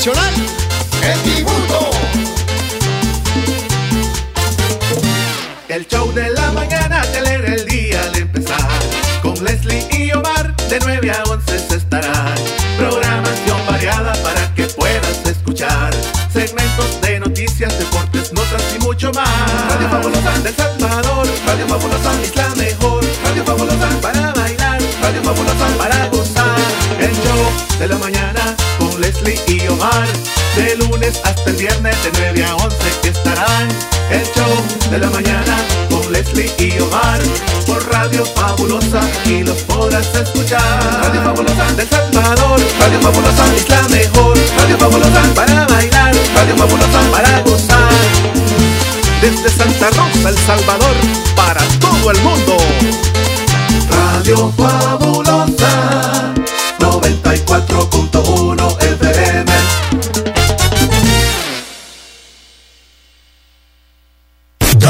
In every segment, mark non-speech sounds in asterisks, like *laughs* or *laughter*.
Nacional, El Tributo. El show de la mañana te alegra el día al empezar. Con Leslie y Omar, de 9 a 11 se estará. Programación variada para que puedas escuchar. Segmentos de noticias, deportes, notas y mucho más. Radio Fabulosa del Salvador, Radio Fabulosa es la mejor. Radio Fabulosa para bailar, Radio Fabulosa para gozar. El show de la mañana hasta el viernes de 9 a 11 estarán. El show de la mañana con Leslie y Omar. Por Radio Fabulosa y los podrás escuchar. Radio Fabulosa del Salvador. Radio Fabulosa es la mejor. Radio Fabulosa para bailar. Radio Fabulosa para gozar. Desde Santa Rosa, El Salvador, para todo el mundo. Radio Fabulosa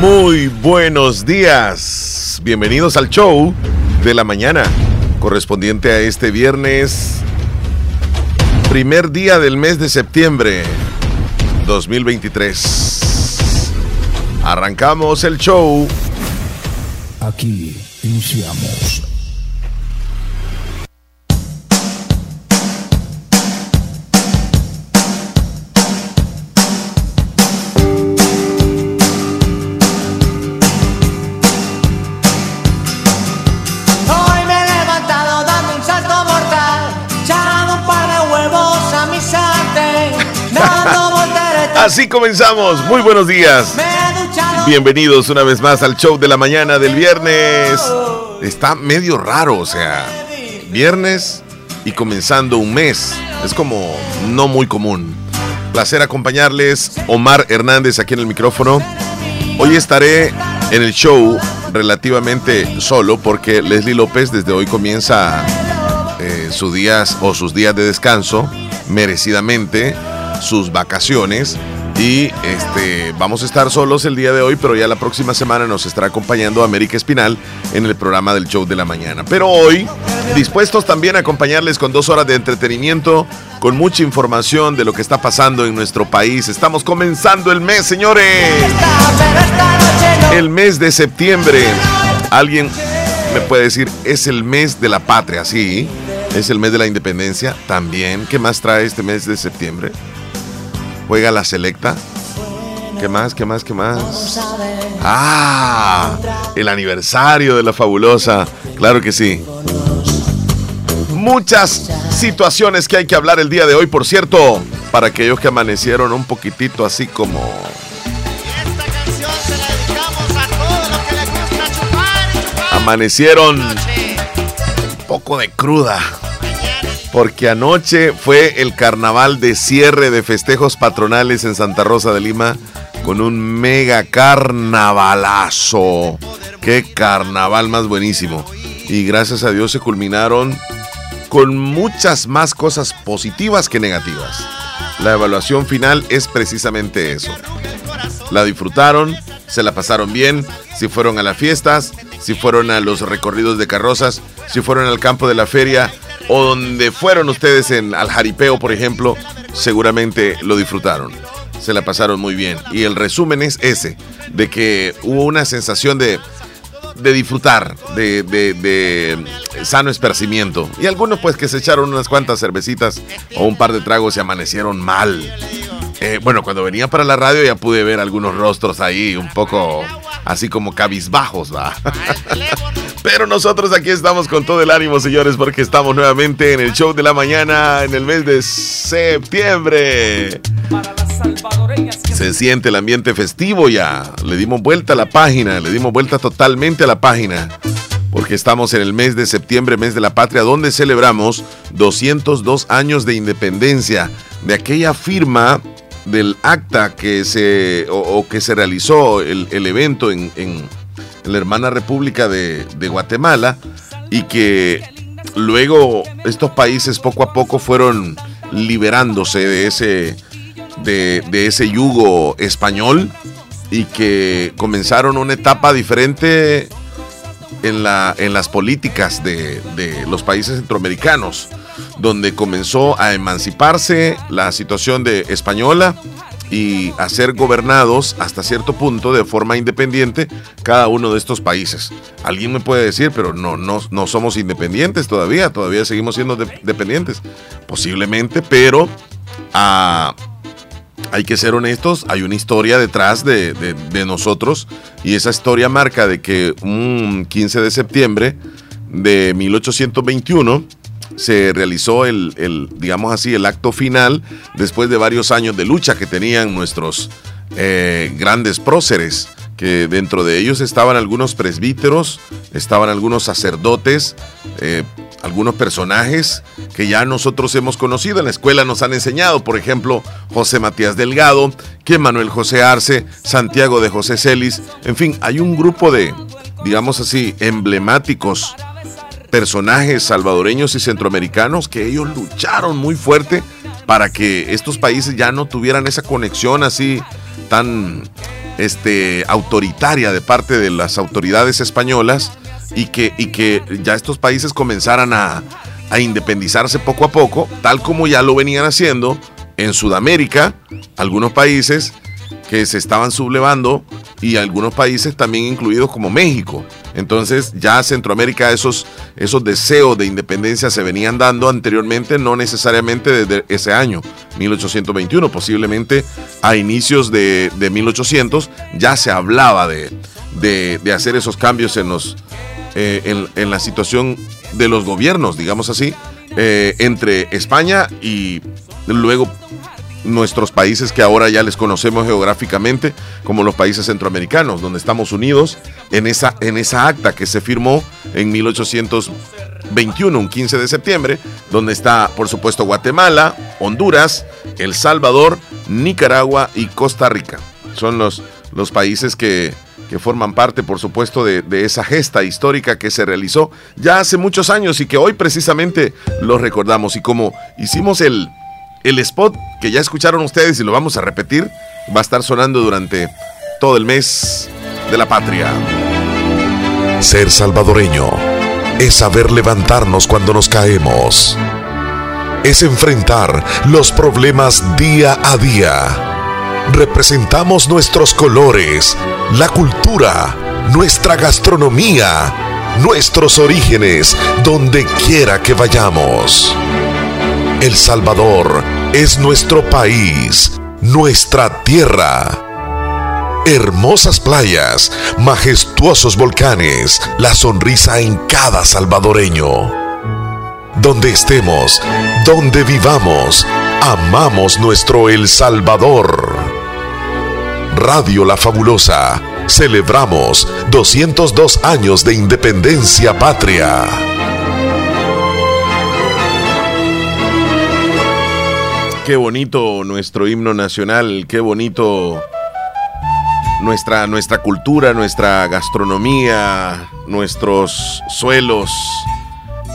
Muy buenos días. Bienvenidos al show de la mañana, correspondiente a este viernes, primer día del mes de septiembre 2023. Arrancamos el show. Aquí iniciamos. Así comenzamos. Muy buenos días. Bienvenidos una vez más al show de la mañana del viernes. Está medio raro, o sea, viernes y comenzando un mes. Es como no muy común. Placer acompañarles. Omar Hernández aquí en el micrófono. Hoy estaré en el show relativamente solo porque Leslie López desde hoy comienza eh, sus días o sus días de descanso merecidamente sus vacaciones y este vamos a estar solos el día de hoy pero ya la próxima semana nos estará acompañando América Espinal en el programa del show de la mañana pero hoy dispuestos también a acompañarles con dos horas de entretenimiento con mucha información de lo que está pasando en nuestro país estamos comenzando el mes señores el mes de septiembre. Alguien me puede decir, es el mes de la patria, sí. Es el mes de la independencia también. ¿Qué más trae este mes de septiembre? Juega la selecta. ¿Qué más? ¿Qué más? ¿Qué más? Ah, el aniversario de la fabulosa. Claro que sí. Muchas situaciones que hay que hablar el día de hoy, por cierto, para aquellos que amanecieron un poquitito así como amanecieron un poco de cruda. Porque anoche fue el carnaval de cierre de festejos patronales en Santa Rosa de Lima con un mega carnavalazo. Qué carnaval más buenísimo. Y gracias a Dios se culminaron con muchas más cosas positivas que negativas. La evaluación final es precisamente eso. La disfrutaron, se la pasaron bien, si fueron a las fiestas, si fueron a los recorridos de carrozas, si fueron al campo de la feria o donde fueron ustedes en, al jaripeo, por ejemplo, seguramente lo disfrutaron. Se la pasaron muy bien. Y el resumen es ese, de que hubo una sensación de, de disfrutar, de, de- sano esparcimiento. Y algunos pues que se echaron unas cuantas cervecitas o un par de tragos y amanecieron mal. Eh, bueno, cuando venía para la radio ya pude ver algunos rostros ahí un poco así como cabizbajos, va. *laughs* Pero nosotros aquí estamos con todo el ánimo, señores, porque estamos nuevamente en el show de la mañana en el mes de septiembre. Se siente el ambiente festivo ya. Le dimos vuelta a la página, le dimos vuelta totalmente a la página. porque estamos en el mes de septiembre, mes de la patria, donde celebramos 202 años de independencia de aquella firma del acta que se, o, que se realizó el, evento en, la hermana República de, Guatemala y que luego estos países poco a poco fueron liberándose de ese, de, ese yugo español y que comenzaron una etapa diferente en, la, en las políticas de, de, los países centroamericanos, donde comenzó a emanciparse la situación de española y a ser gobernados hasta cierto punto de forma independiente cada uno de estos países. Alguien me puede decir, pero no, no, no somos independientes todavía, todavía seguimos siendo dependientes. Posiblemente, pero a hay que ser honestos, hay una historia detrás de, nosotros y esa historia marca de que un 15 de septiembre de 1821 se realizó el, digamos así, el acto final después de varios años de lucha que tenían nuestros eh, grandes próceres que dentro de ellos estaban algunos presbíteros, estaban algunos sacerdotes, eh, algunos personajes que ya nosotros hemos conocido, en la escuela nos han enseñado, por ejemplo, José Matías Delgado, que Manuel José Arce, Santiago de José Celis, en fin, hay un grupo de, digamos así, emblemáticos personajes salvadoreños y centroamericanos que ellos lucharon muy fuerte para que estos países ya no tuvieran esa conexión así tan este, autoritaria de parte de las autoridades españolas y que, y que ya estos países comenzaran a, a independizarse poco a poco, tal como ya lo venían haciendo en Sudamérica, algunos países que se estaban sublevando y algunos países también incluidos como México. Entonces ya Centroamérica esos, esos deseos de independencia se venían dando anteriormente, no necesariamente desde ese año, 1821, posiblemente a inicios de, 1800 ya se hablaba de, de, hacer esos cambios en, los, eh, en, la situación de los gobiernos, digamos así, eh, entre España y luego nuestros países que ahora ya les conocemos geográficamente como los países centroamericanos, donde estamos unidos en esa, en esa acta que se firmó en 1821, un 15 de septiembre, donde está, por supuesto, Guatemala, Honduras, El Salvador, Nicaragua y Costa Rica. Son los, los países que, que forman parte, por supuesto, de, de, esa gesta histórica que se realizó ya hace muchos años y que hoy precisamente los recordamos. Y como hicimos el, el spot que ya escucharon ustedes y lo vamos a repetir va a estar sonando durante todo el mes de la patria. Ser salvadoreño es saber levantarnos cuando nos caemos. Es enfrentar los problemas día a día. Representamos nuestros colores, la cultura, nuestra gastronomía, nuestros orígenes, donde quiera que vayamos. El Salvador es nuestro país, nuestra tierra. Hermosas playas, majestuosos volcanes, la sonrisa en cada salvadoreño. Donde estemos, donde vivamos, amamos nuestro El Salvador. Radio La Fabulosa, celebramos 202 años de independencia patria. Qué bonito nuestro himno nacional, qué bonito nuestra, nuestra cultura, nuestra gastronomía, nuestros suelos,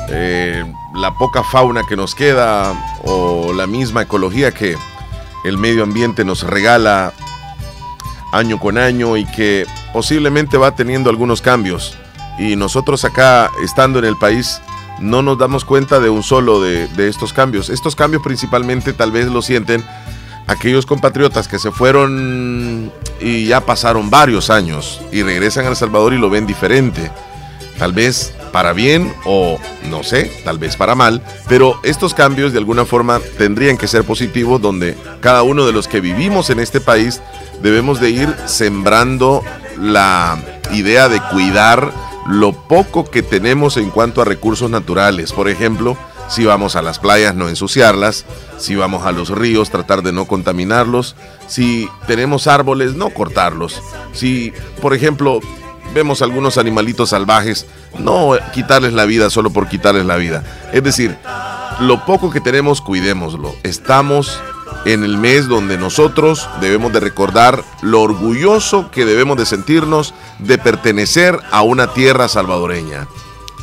eh, la poca fauna que nos queda o la misma ecología que el medio ambiente nos regala año con año y que posiblemente va teniendo algunos cambios. Y nosotros acá, estando en el país, no nos damos cuenta de un solo de, estos cambios. Estos cambios principalmente tal vez lo sienten aquellos compatriotas que se fueron y ya pasaron varios años y regresan a El Salvador y lo ven diferente. Tal vez para bien o no sé, tal vez para mal, pero estos cambios de alguna forma tendrían que ser positivos donde cada uno de los que vivimos en este país debemos de ir sembrando la idea de cuidar lo poco que tenemos en cuanto a recursos naturales. Por ejemplo, si vamos a las playas no ensuciarlas, si vamos a los ríos tratar de no contaminarlos, si tenemos árboles no cortarlos, si por ejemplo vemos algunos animalitos salvajes, no quitarles la vida solo por quitarles la vida. Es decir, lo poco que tenemos, cuidémoslo. Estamos en el mes donde nosotros debemos de recordar lo orgulloso que debemos de sentirnos de pertenecer a una tierra salvadoreña,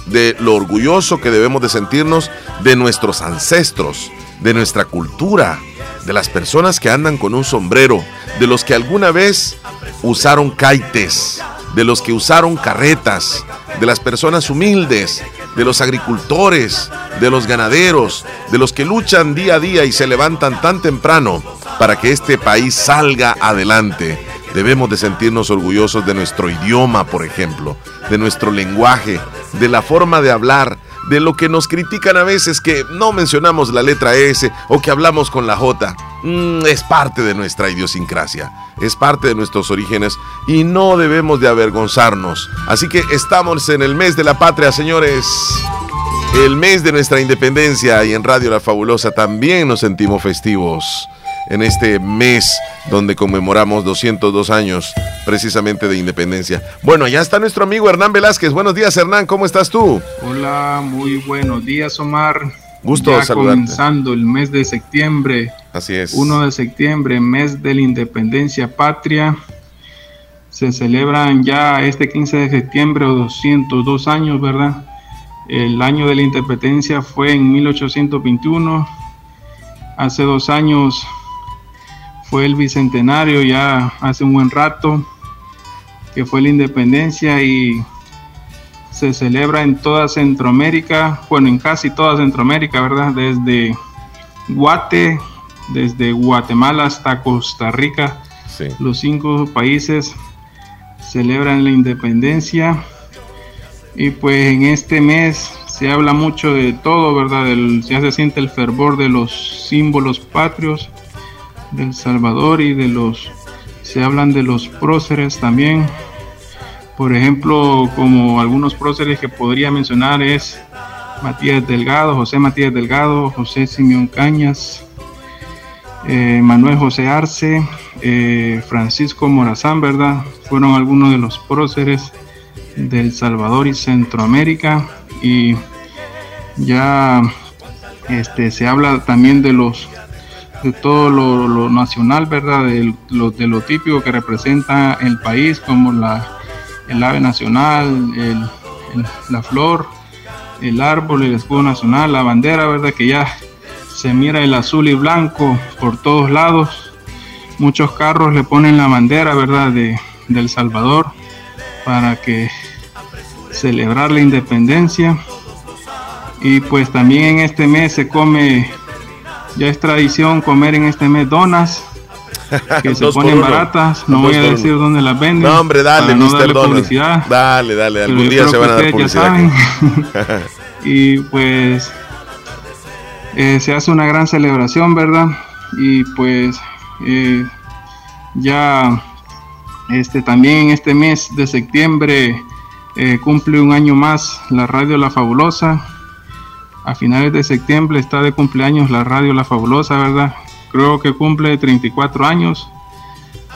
de lo orgulloso que debemos de sentirnos de nuestros ancestros, de nuestra cultura, de las personas que andan con un sombrero, de los que alguna vez usaron caites, de los que usaron carretas, de las personas humildes, de los agricultores, de los ganaderos, de los que luchan día a día y se levantan tan temprano para que este país salga adelante. Debemos de sentirnos orgullosos de nuestro idioma, por ejemplo, de nuestro lenguaje, de la forma de hablar, de lo que nos critican a veces que no mencionamos la letra S o que hablamos con la J. Mm, es parte de nuestra idiosincrasia, es parte de nuestros orígenes y no debemos de avergonzarnos. Así que estamos en el mes de la patria, señores. El mes de nuestra independencia y en Radio La Fabulosa también nos sentimos festivos en este mes donde conmemoramos 202 años precisamente de independencia. Bueno, ya está nuestro amigo Hernán Velázquez. Buenos días, Hernán, ¿cómo estás tú? Hola, muy buenos días, Omar. Gusto ya saludarte. comenzando el mes de septiembre, Así es. 1 de septiembre, mes de la independencia patria. Se celebran ya este 15 de septiembre 202 años, ¿verdad? El año de la independencia fue en 1821. Hace dos años fue el bicentenario, ya hace un buen rato, que fue la independencia y se celebra en toda Centroamérica, bueno, en casi toda Centroamérica, ¿verdad? Desde Guate, desde Guatemala hasta Costa Rica, Sí. los cinco países celebran la independencia y pues en este mes se habla mucho de todo, ¿verdad? Del- ya se siente el fervor de los símbolos patrios del Salvador y de los se hablan de los próceres también. Por ejemplo, como algunos próceres que podría mencionar es Matías Delgado, José Matías Delgado, José Simeón Cañas, eh, Manuel José Arce, eh, Francisco Morazán, ¿verdad? Fueron algunos de los próceres del Salvador y Centroamérica y ya este, se habla también de los de todo lo, nacional, ¿verdad? De lo, de típico que representa el país, como la, el ave nacional, el- el- la flor, el árbol, el escudo nacional, la bandera, ¿verdad? Que ya se mira el azul y blanco por todos lados. Muchos carros le ponen la bandera, ¿verdad? De, del Salvador para que celebrar la independencia. Y pues también en este mes se come, ya es tradición comer en este mes donas, *laughs* que se ponen baratas. No voy a decir dónde las venden. No, hombre, dale, no Mr. publicidad. Dale, dale, algún día se van a dar publicidad. saben. *laughs* y pues eh, se hace una gran celebración, ¿verdad? Y pues eh, ya este también en este mes de septiembre eh, cumple un año más la radio La Fabulosa. A finales de septiembre está de cumpleaños la radio La Fabulosa, ¿verdad? Creo que cumple 34 años.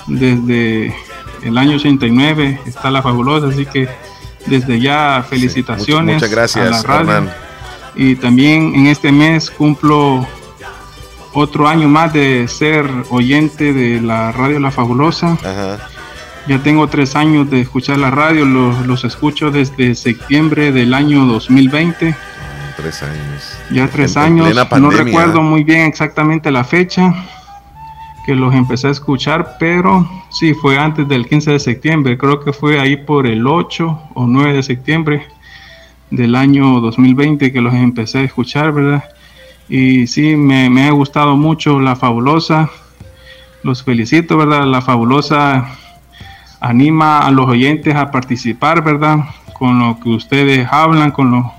Desde el año 89 está La Fabulosa, así que desde ya felicitaciones Muchas gracias, a la radio. Hernán. Y también en este mes cumplo otro año más de ser oyente de la radio La Fabulosa. Ajá. Ya tengo tres años de escuchar la radio, los, los escucho desde septiembre del año 2020. Tres años. Ya tres En años, plena no recuerdo muy bien exactamente la fecha que los empecé a escuchar, pero sí, fue antes del 15 de septiembre, creo que fue ahí por el 8 o 9 de septiembre del año 2020 que los empecé a escuchar, ¿verdad? Y sí, me, me ha gustado mucho La Fabulosa, los felicito, ¿verdad? La Fabulosa anima a los oyentes a participar, ¿verdad? Con lo que ustedes hablan, con, lo,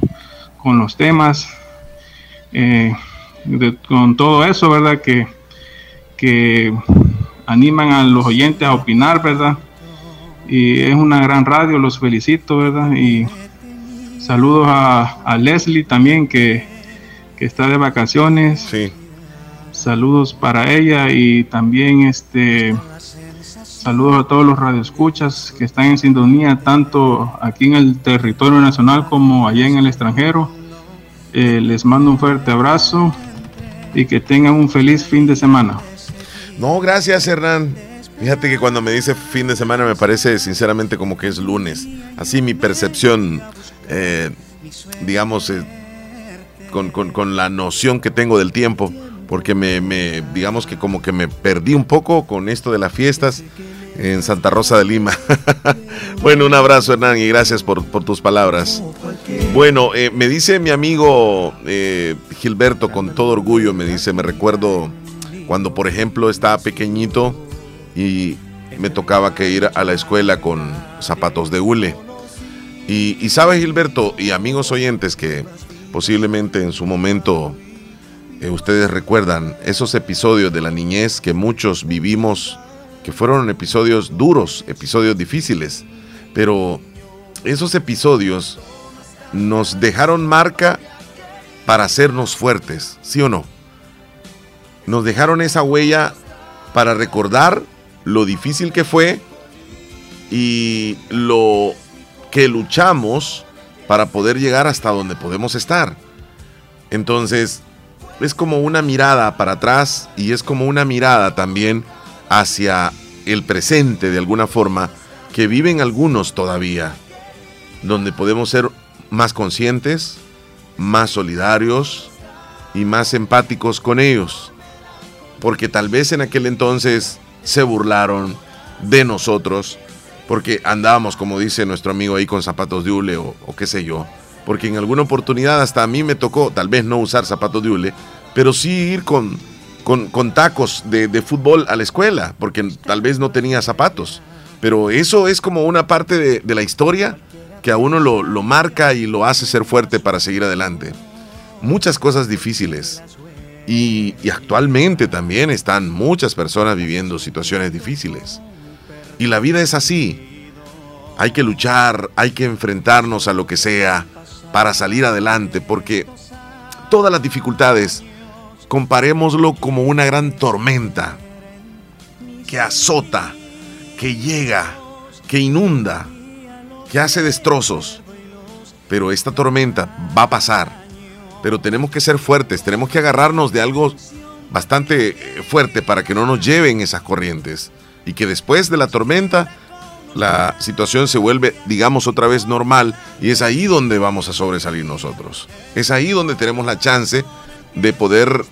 con los temas, eh, de- con todo eso, ¿verdad? Que, que animan a los oyentes a opinar, ¿verdad? Y es una gran radio, los felicito, ¿verdad? Y saludos a, a Leslie también, que, que está de vacaciones. Sí. Saludos para ella y también este Saludos a todos los radioescuchas que están en sintonía, tanto aquí en el territorio nacional como allá en el extranjero. Eh, les mando un fuerte abrazo y que tengan un feliz fin de semana. No, gracias Hernán. Fíjate que cuando me dice fin de semana me parece sinceramente como que es lunes. Así mi percepción, eh, digamos, eh, con, con, la noción que tengo del tiempo, porque me, me, digamos que como que me perdí un poco con esto de las fiestas en Santa Rosa de Lima. *laughs* bueno, un abrazo Hernán y gracias por, tus palabras. Bueno, eh, me dice mi amigo Gilberto con todo orgullo, me dice, me recuerdo cuando por ejemplo estaba pequeñito, y me tocaba que ir a la escuela con zapatos de hule. Y, y sabe Gilberto y amigos oyentes que posiblemente en su momento eh, ustedes recuerdan esos episodios de la niñez que muchos vivimos, que fueron episodios duros, episodios difíciles, pero esos episodios nos dejaron marca para hacernos fuertes, ¿sí o no? Nos dejaron esa huella para recordar lo difícil que fue y lo que luchamos para poder llegar hasta donde podemos estar. Entonces, es como una mirada para atrás y es como una mirada también hacia el presente de alguna forma que viven algunos todavía, donde podemos ser más conscientes, más solidarios y más empáticos con ellos. Porque tal vez en aquel entonces se burlaron de nosotros porque andábamos, como dice nuestro amigo ahí, con zapatos de hule o, qué sé yo. Porque en alguna oportunidad hasta a mí me tocó, tal vez no usar zapatos de hule, pero sí ir con, con, tacos de, fútbol a la escuela, porque tal vez no tenía zapatos. Pero eso es como una parte de, la historia que a uno lo, lo marca y lo hace ser fuerte para seguir adelante. Muchas cosas difíciles, y, actualmente también están muchas personas viviendo situaciones difíciles. Y la vida es así. Hay que luchar, hay que enfrentarnos a lo que sea para salir adelante, porque todas las dificultades, comparémoslo como una gran tormenta que azota, que llega, que inunda, que hace destrozos. Pero esta tormenta va a pasar pero tenemos que ser fuertes, tenemos que agarrarnos de algo bastante eh, fuerte para que no nos lleven esas corrientes y que después de la tormenta la situación se vuelve, digamos, otra vez normal y es ahí donde vamos a sobresalir nosotros. Es ahí donde tenemos la chance de poder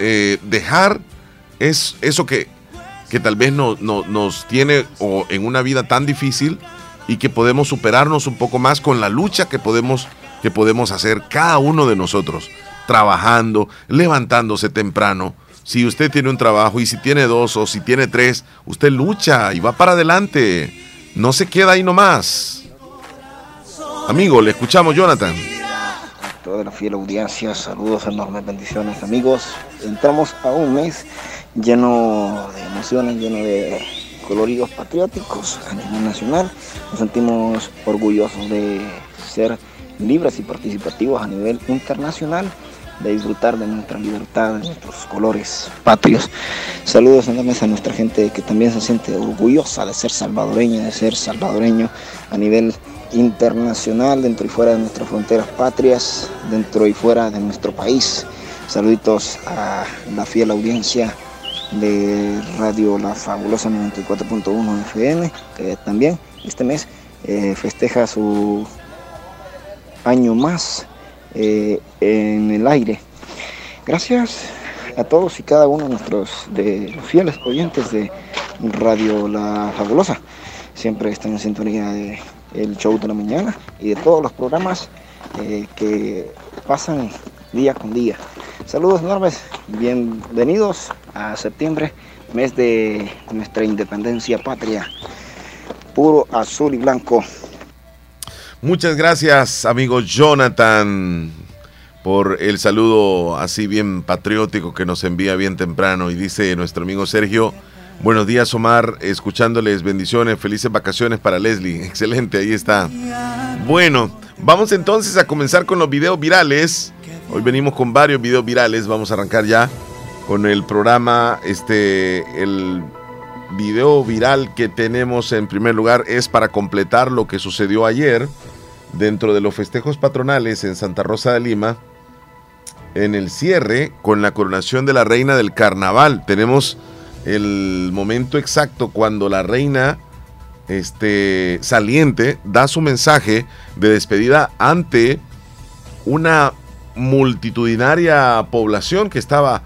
eh, dejar es, eso que, que tal vez no, nos tiene o en una vida tan difícil y que podemos superarnos un poco más con la lucha que podemos que podemos hacer cada uno de nosotros, trabajando, levantándose temprano. Si usted tiene un trabajo y si tiene dos o si tiene tres, usted lucha y va para adelante. No se queda ahí nomás. Amigo, le escuchamos, Jonathan. Toda la fiel audiencia, saludos, enormes bendiciones, amigos. Entramos a un mes lleno de emociones, lleno de coloridos patrióticos a nivel nacional. Nos sentimos orgullosos de ser libres y participativos a nivel internacional de disfrutar de nuestra libertad, de nuestros colores patrios. Saludos enormes a nuestra gente que también se siente orgullosa de ser salvadoreña, de ser salvadoreño a nivel internacional, dentro y fuera de nuestras fronteras patrias, dentro y fuera de nuestro país. Saluditos a la fiel audiencia de Radio La Fabulosa 94.1 FM, que también este mes eh, festeja su año más eh, en el aire. Gracias a todos y cada uno de nuestros fieles oyentes de Radio La Fabulosa. Siempre están en sintonía de el show de la mañana y de todos los programas eh, que pasan día con día. Saludos enormes, bienvenidos a septiembre, mes de nuestra independencia patria, puro azul y blanco. Muchas gracias, amigo Jonathan, por el saludo así bien patriótico que nos envía bien temprano. Y dice nuestro amigo Sergio, buenos días Omar, escuchándoles bendiciones, felices vacaciones para Leslie. *laughs* Excelente, ahí está. Bueno, vamos entonces a comenzar con los videos virales. Hoy venimos con varios videos virales, vamos a arrancar ya con el programa, este, el video viral que tenemos en primer lugar es para completar lo que sucedió ayer dentro de los festejos patronales en Santa Rosa de Lima, en el cierre con la coronación de la reina del carnaval. Tenemos el momento exacto cuando la reina este, saliente da su mensaje de despedida ante una multitudinaria población que estaba,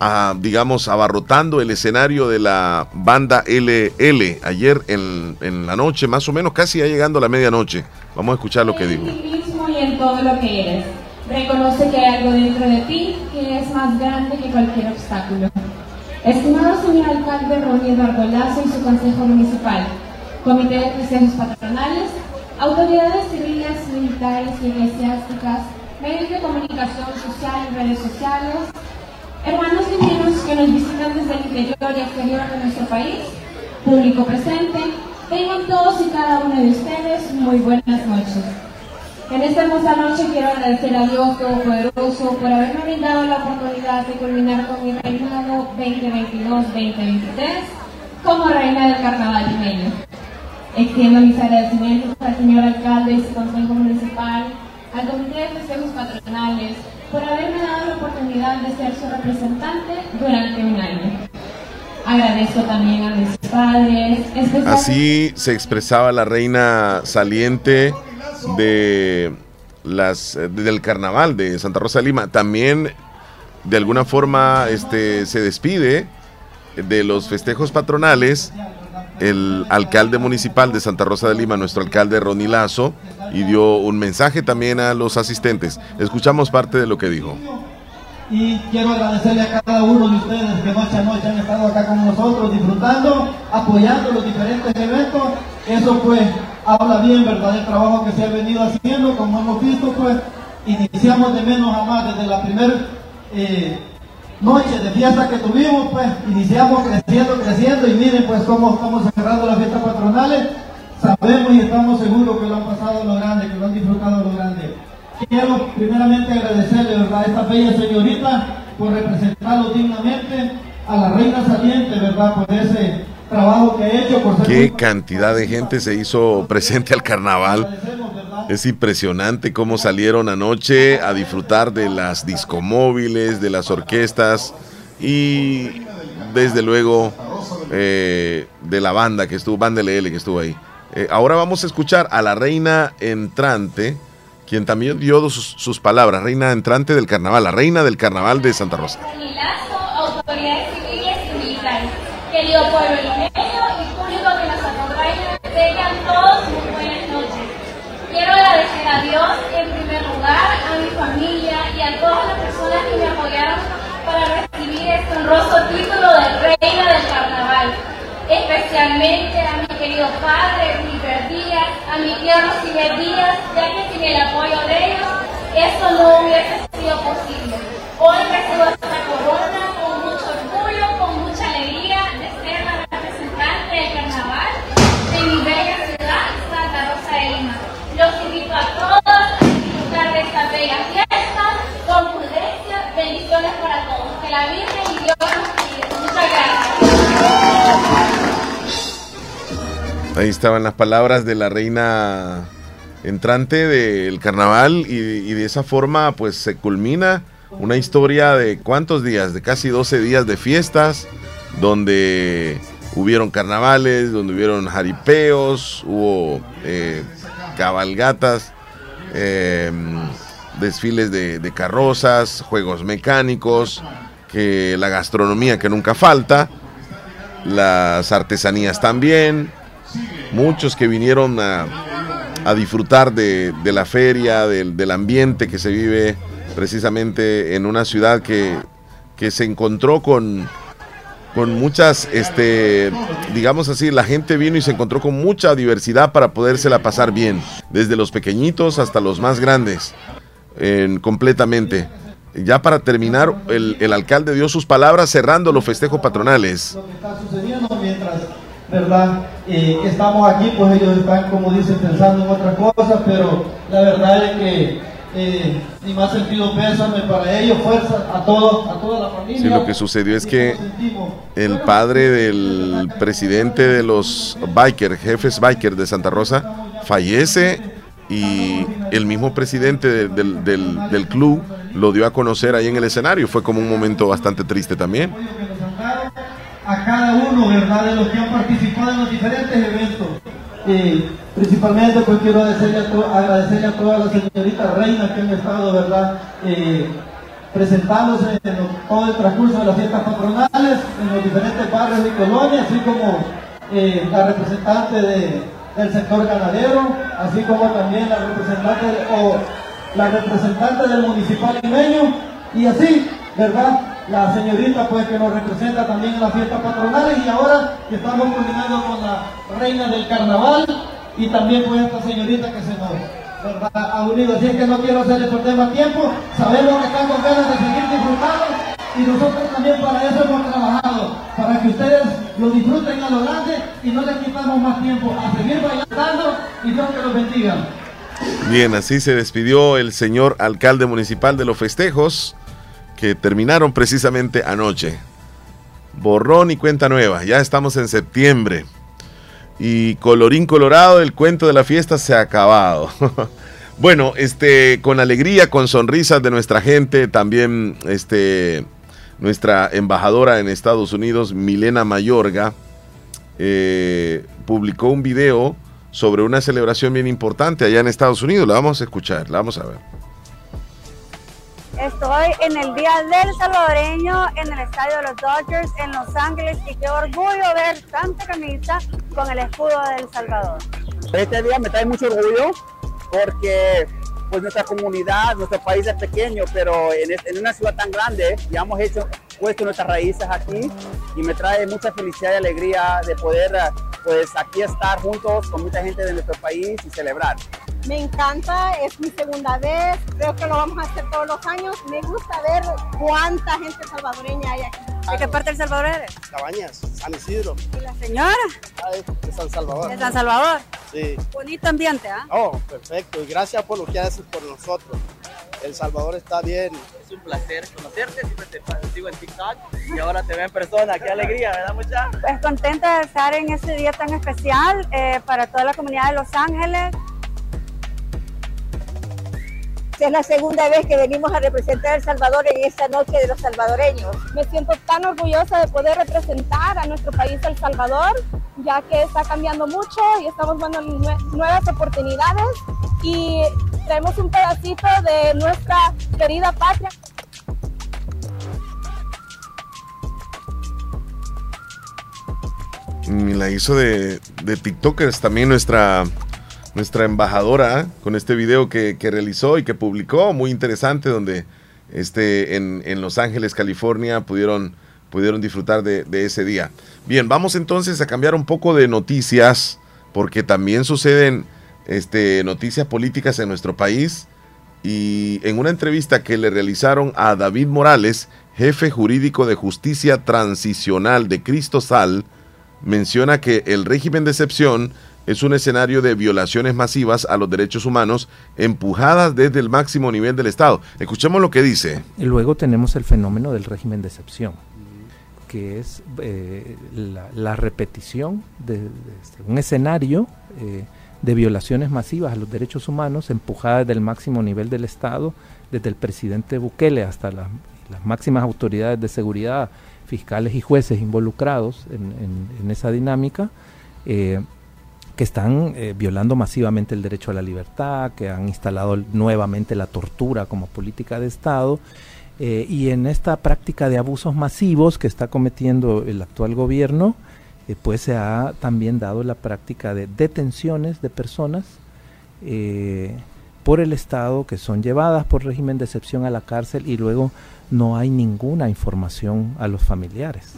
ah, digamos, abarrotando el escenario de la banda LL ayer en, en, la noche, más o menos casi ya llegando a la medianoche. Vamos a escuchar lo que dijo. y en todo lo que eres. Reconoce que hay algo dentro de ti que es más grande que cualquier obstáculo. Estimado señor alcalde Ronnie Eduardo Lazo y su consejo municipal, comité de festejos patronales, autoridades civiles, militares y eclesiásticas, medios de comunicación social y redes sociales, hermanos y miembros que nos visitan desde el interior y exterior de nuestro país, público presente, tengan todos y cada uno de ustedes muy buenas noches. En esta hermosa noche quiero agradecer a Dios Todopoderoso por haberme brindado la oportunidad de culminar con mi reinado 2022-2023 como reina del carnaval limeño. Extiendo mis agradecimientos al señor alcalde y su consejo municipal, al comité de festejos patronales, por haberme dado la oportunidad de ser su representante durante un año. Agradezco también a mis padres. Así se expresaba la reina saliente de las del carnaval de Santa Rosa de Lima. También de alguna forma este se despide de los festejos patronales el alcalde municipal de Santa Rosa de Lima, nuestro alcalde Ronnie Lazo, y dio un mensaje también a los asistentes. Escuchamos parte de lo que dijo. Y quiero agradecerle a cada uno de ustedes que noche a noche han estado acá con nosotros, disfrutando, apoyando los diferentes eventos. Eso pues habla bien, ¿verdad? El trabajo que se ha venido haciendo, como hemos visto, pues iniciamos de menos a más desde la primera eh, noche de fiesta que tuvimos, pues iniciamos creciendo, creciendo y miren pues cómo estamos cerrando las fiestas patronales. Sabemos y estamos seguros que lo han pasado lo grande, que lo han disfrutado lo grande. Quiero primeramente agradecerle ¿verdad? a esta bella señorita por representarlo dignamente, a la reina saliente, ¿verdad? Por ese trabajo que ha hecho. Por Qué cantidad de gente se hizo presente al carnaval. Es impresionante cómo salieron anoche a disfrutar de las discomóviles, de las orquestas y desde luego eh, de la banda que estuvo, banda LL que estuvo ahí. Eh, ahora vamos a escuchar a la reina entrante, quien también dio sus, sus, palabras, reina entrante del carnaval, la reina del carnaval de Santa Rosa. autoridades civiles y militares, querido pueblo limeño y público que nos acompaña, tengan todos muy buenas noches. Quiero agradecer a Dios en primer lugar, a mi familia y a todas las personas que me apoyaron para recibir este honroso título de reina del carnaval especialmente a mi querido padre, River Díaz, a mi tío Rosimer Díaz, ya que sin el apoyo de ellos, eso no hubiese sido posible. Hoy recibo esta corona con mucho orgullo, con mucha alegría de ser la representante del carnaval de mi bella ciudad, Santa Rosa de Lima. Los invito a todos a fiesta con prudencia, bendiciones para todos. Que la Virgen y Dios. Muchas gracias. Ahí estaban las palabras de la reina entrante del carnaval y, y, de esa forma pues se culmina una historia de cuántos días, de casi 12 días de fiestas, donde hubieron carnavales, donde hubieron jaripeos, hubo eh, cabalgatas, eh, desfiles de, carrozas, juegos mecánicos, que la gastronomía que nunca falta, las artesanías también, muchos que vinieron a, disfrutar de, la feria, del, ambiente que se vive precisamente en una ciudad que, que se encontró con, con muchas, este, digamos así, la gente vino y se encontró con mucha diversidad para podérsela pasar bien, desde los pequeñitos hasta los más grandes, en, completamente. Ya para terminar, el, el, alcalde dio sus palabras cerrando los festejos patronales. Lo que está sucediendo mientras ¿verdad? Eh, estamos aquí, pues ellos están, como dicen, pensando en otra cosa, pero la verdad es que eh, mi más sentido pésame para ellos, fuerza a, todo, a toda la familia. Sí, lo que sucedió es que el padre del presidente de los biker, jefes biker de Santa Rosa, fallece y el mismo presidente de- del, del- del club lo dio a conocer ahí en el escenario. Fue como un momento bastante triste también. a cada uno, ¿verdad? De los que han participado en los diferentes eventos. Y principalmente pues quiero agradecerle a, agradecerle a todas las señoritas reinas que han estado, ¿verdad? Eh, presentándose en lo- todo el transcurso de las fiestas patronales en los diferentes barrios y colonias, así como eh, la representante de- del sector ganadero, así como también la representante o la representante del municipal limeño y así, ¿verdad? La señorita pues que nos representa también en las fiestas patronales y ahora que estamos culminando con la reina del carnaval y también pues esta señorita que se nos ¿verdad? ha unido. Así es que no quiero hacerle perder más tiempo, sabemos que están con ganas de seguir disfrutando y nosotros también para eso hemos trabajado, para que ustedes lo disfruten a lo grande y no les quitamos más tiempo a seguir bailando y Dios que los bendiga. Bien, así se despidió el señor alcalde municipal de los festejos que terminaron precisamente anoche. Borrón y cuenta nueva, ya estamos en septiembre. Y colorín colorado, el cuento de la fiesta se ha acabado. *laughs* bueno, este, con alegría, con sonrisas de nuestra gente, también este, nuestra embajadora en Estados Unidos, Milena Mayorga, eh, publicó un video sobre una celebración bien importante allá en Estados Unidos. La vamos a escuchar, la vamos a ver. Estoy en el Día del Salvadoreño en el estadio de los Dodgers en Los Ángeles y qué orgullo ver tanta camisa con el escudo de El Salvador. Este día me trae mucho orgullo porque pues nuestra comunidad, nuestro país es pequeño, pero en, una ciudad tan grande ya hemos hecho, puesto nuestras raíces aquí y me trae mucha felicidad y alegría de poder pues aquí estar juntos con mucha gente de nuestro país y celebrar. Me encanta, es mi segunda vez, creo que lo vamos a hacer todos los años. Me gusta ver cuánta gente salvadoreña hay aquí. ¿De qué parte del Salvador eres? Cabañas, San Isidro. ¿Y la señora? De San Salvador. De San Salvador. Sí. Bonito ambiente, ¿ah? Oh, perfecto. Y gracias por lo que haces por nosotros. El Salvador está bien. Es un placer conocerte, siempre te sigo en TikTok y ahora te veo en persona. Qué alegría, ¿verdad, mucha? Pues contenta de estar en este día tan especial eh, para toda la comunidad de Los Ángeles. Es la segunda vez que venimos a representar a El Salvador en esta noche de los salvadoreños. Me siento tan orgullosa de poder representar a nuestro país El Salvador, ya que está cambiando mucho y estamos dando nue- nuevas oportunidades y traemos un pedacito de nuestra querida patria. Y la hizo de, de TikTokers también nuestra, nuestra embajadora con este video que, que realizó y que publicó, muy interesante, donde este, en, en Los Ángeles, California, pudieron, pudieron disfrutar de, ese día. Bien, vamos entonces a cambiar un poco de noticias, porque también suceden este, noticias políticas en nuestro país. Y en una entrevista que le realizaron a David Morales, jefe jurídico de justicia transicional de Cristo Sal, menciona que el régimen de excepción es un escenario de violaciones masivas a los derechos humanos empujadas desde el máximo nivel del Estado. Escuchemos lo que dice. Y luego tenemos el fenómeno del régimen de excepción, que es eh, la, repetición de, este, un escenario eh, de violaciones masivas a los derechos humanos empujadas desde el máximo nivel del Estado, desde el presidente Bukele hasta la- las máximas autoridades de seguridad, fiscales y jueces involucrados en esa dinámica. eh, que están eh, violando masivamente el derecho a la libertad, que han instalado nuevamente la tortura como política de Estado, eh, y en esta práctica de abusos masivos que está cometiendo el actual gobierno, eh, pues se ha también dado la práctica de detenciones de personas por el Estado que son llevadas por régimen de excepción a la cárcel y luego no hay ninguna información a los familiares,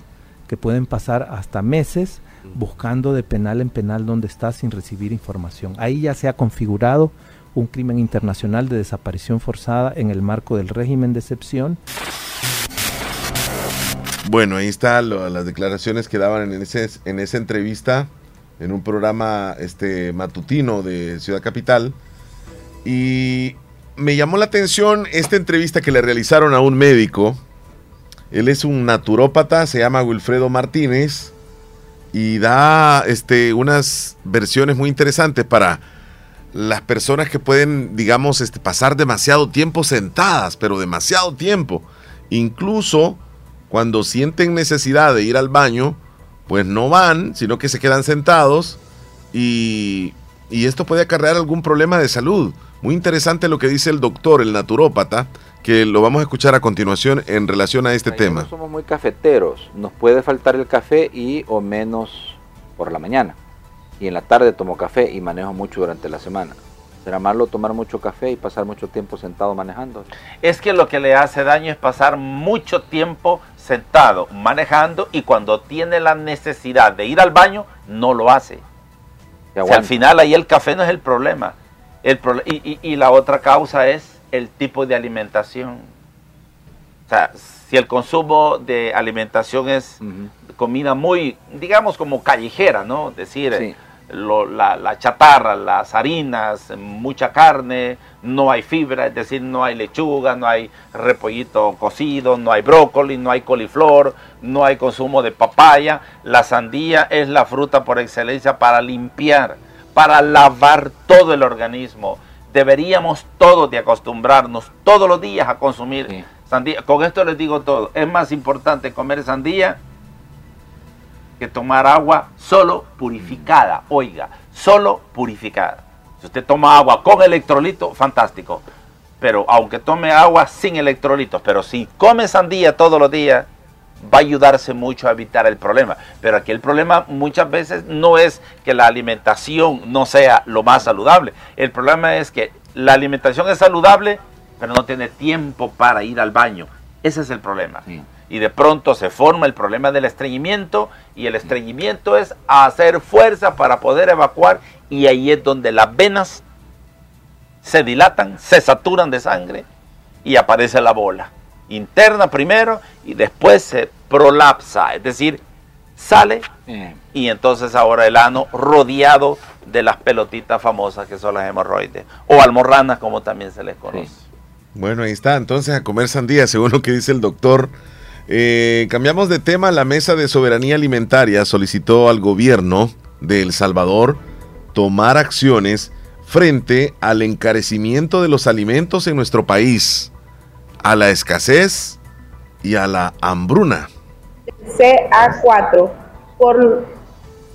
que pueden pasar hasta meses buscando de penal en penal donde está sin recibir información. Ahí ya se ha configurado un crimen internacional de desaparición forzada en el marco del régimen de excepción. Bueno, ahí está lo- las declaraciones que daban en, ese, en esa entrevista en un programa este, matutino de Ciudad Capital. Y me llamó la atención esta entrevista que le realizaron a un médico. Él es un naturópata, se llama Wilfredo Martínez y da este, unas versiones muy interesantes para las personas que pueden, digamos, este, pasar demasiado tiempo sentadas, pero demasiado tiempo. Incluso cuando sienten necesidad de ir al baño, pues no van, sino que se quedan sentados y, y esto puede acarrear algún problema de salud. Muy interesante lo que dice el doctor, el naturópata, que lo vamos a escuchar a continuación en relación a este tema. No somos muy cafeteros, nos puede faltar el café y o menos por la mañana. Y en la tarde tomo café y manejo mucho durante la semana. ¿Será malo tomar mucho café y pasar mucho tiempo sentado manejando? Es que lo que le hace daño es pasar mucho tiempo sentado manejando y cuando tiene la necesidad de ir al baño, no lo hace. O sea, al final ahí el café no es el problema. El y, y, y la otra causa es el tipo de alimentación. O sea, si el consumo de alimentación es comida muy, digamos, como callejera, ¿no? Decir, lo, la, la, chatarra, las harinas, mucha carne, no hay fibra, es decir, no hay lechuga, no hay repollito cocido, no hay brócoli, no hay coliflor, no hay consumo de papaya. La sandía es la fruta por excelencia para limpiar, para lavar todo el organismo deberíamos todos de acostumbrarnos todos los días a consumir sandía. Con esto les digo todo. Es más importante comer sandía que tomar agua solo purificada. Oiga, solo purificada. Si usted toma agua con electrolito, fantástico. Pero aunque tome agua sin electrolitos, pero si come sandía todos los días, va a ayudarse mucho a evitar el problema. Pero aquí el problema muchas veces no es que la alimentación no sea lo más saludable. El problema es que la alimentación es saludable, pero no tiene tiempo para ir al baño. Ese es el problema. Y de pronto se forma el problema del estreñimiento y el estreñimiento es hacer fuerza para poder evacuar y ahí es donde las venas se dilatan, se saturan de sangre y aparece la bola interna primero y después se prolapsa, es decir, sale y entonces ahora el ano rodeado de las pelotitas famosas que son las hemorroides o almorranas como también se les conoce. Bueno, ahí está, entonces a comer sandía, según lo que dice el doctor. Eh, cambiamos de tema, la Mesa de Soberanía Alimentaria solicitó al gobierno de El Salvador tomar acciones frente al encarecimiento de los alimentos en nuestro país a la escasez y a la hambruna. CA4, por,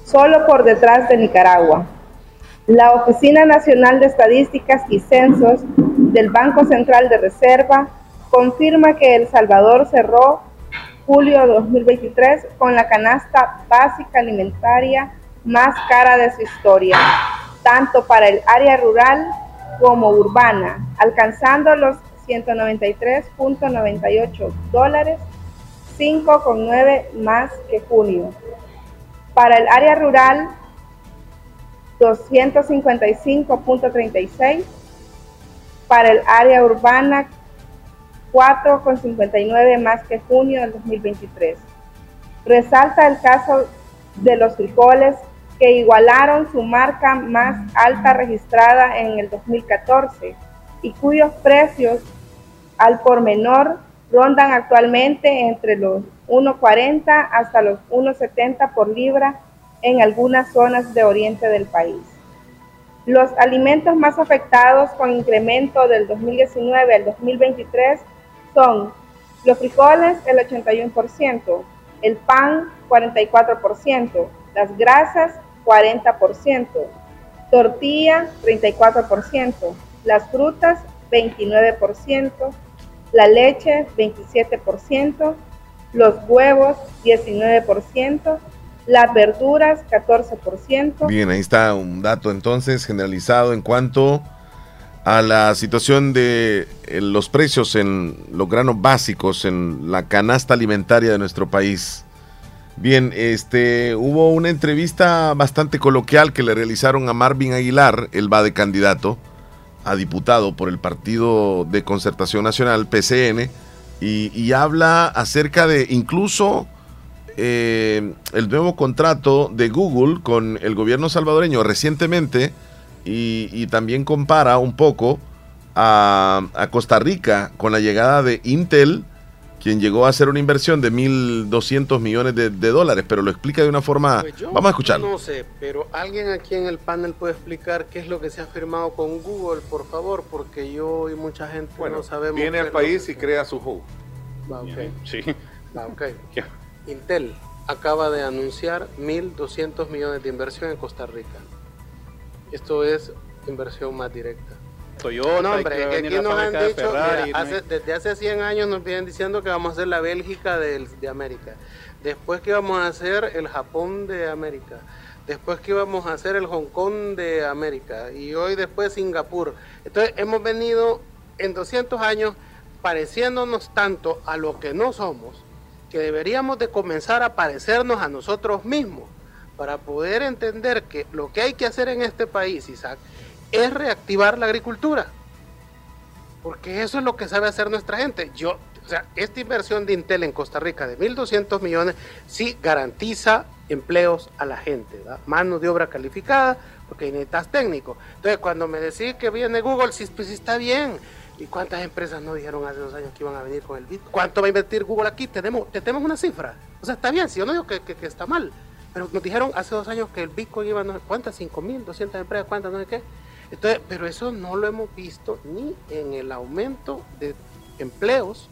solo por detrás de Nicaragua. La Oficina Nacional de Estadísticas y Censos del Banco Central de Reserva confirma que El Salvador cerró julio 2023 con la canasta básica alimentaria más cara de su historia, tanto para el área rural como urbana, alcanzando los 193.98 dólares, 5,9 más que junio. Para el área rural, 255.36. Para el área urbana, 4,59 más que junio del 2023. Resalta el caso de los frijoles que igualaron su marca más alta registrada en el 2014 y cuyos precios al por menor rondan actualmente entre los 1,40 hasta los 1,70 por libra en algunas zonas de oriente del país. Los alimentos más afectados con incremento del 2019 al 2023 son los frijoles el 81%, el pan 44%, las grasas 40%, tortilla 34%, las frutas 29%, la leche 27%, los huevos 19%, las verduras 14%. Bien, ahí está un dato entonces generalizado en cuanto a la situación de eh, los precios en los granos básicos en la canasta alimentaria de nuestro país. Bien, este hubo una entrevista bastante coloquial que le realizaron a Marvin Aguilar, el va de candidato a diputado por el Partido de Concertación Nacional, PCN, y, habla acerca de incluso eh, el nuevo contrato de Google con el gobierno salvadoreño recientemente y, también compara un poco a, a Costa Rica con la llegada de Intel, quien llegó a hacer una inversión de 1.200 millones de, de dólares, pero lo explica de una forma... Pues yo Vamos a escucharlo. No sé, pero alguien aquí en el panel puede explicar qué es lo que se ha firmado con Google, por favor, porque yo y mucha gente Bueno, no sabemos. viene al país y crea su hub. Va, ok. Sí. Va, ok. *laughs* Intel acaba de anunciar 1.200 millones de inversión en Costa Rica. Esto es inversión más directa. Toyota, no, hombre, que que aquí nos han dicho, Ferrari, mira, ¿no? hace- desde hace 100 años nos vienen diciendo que vamos a ser la Bélgica de América. Después que íbamos a ser el Japón de América. Después que íbamos a ser el Hong Kong de América. Y hoy después Singapur. Entonces hemos venido en 200 años pareciéndonos tanto a lo que no somos que deberíamos de comenzar a parecernos a nosotros mismos para poder entender que lo que hay que hacer en este país, Isaac, es reactivar la agricultura. Porque eso es lo que sabe hacer nuestra gente. Yo, o sea, esta inversión de Intel en Costa Rica de 1.200 millones sí garantiza empleos a la gente, ¿verdad? mano de obra calificada, porque necesitas técnico. Entonces, cuando me decís que viene Google, sí, pues sí está bien. ¿Y cuántas empresas no dijeron hace dos años que iban a venir con el Bitcoin? ¿Cuánto va a invertir Google aquí? Tenemos, tenemos una cifra. O sea, está bien, si yo no digo que, que- que está mal. Pero nos dijeron hace dos años que el Bitcoin iba no sé cuántas, 5.200 empresas, cuántas, no sé qué. Entonces, pero eso no lo hemos visto ni en el aumento de empleos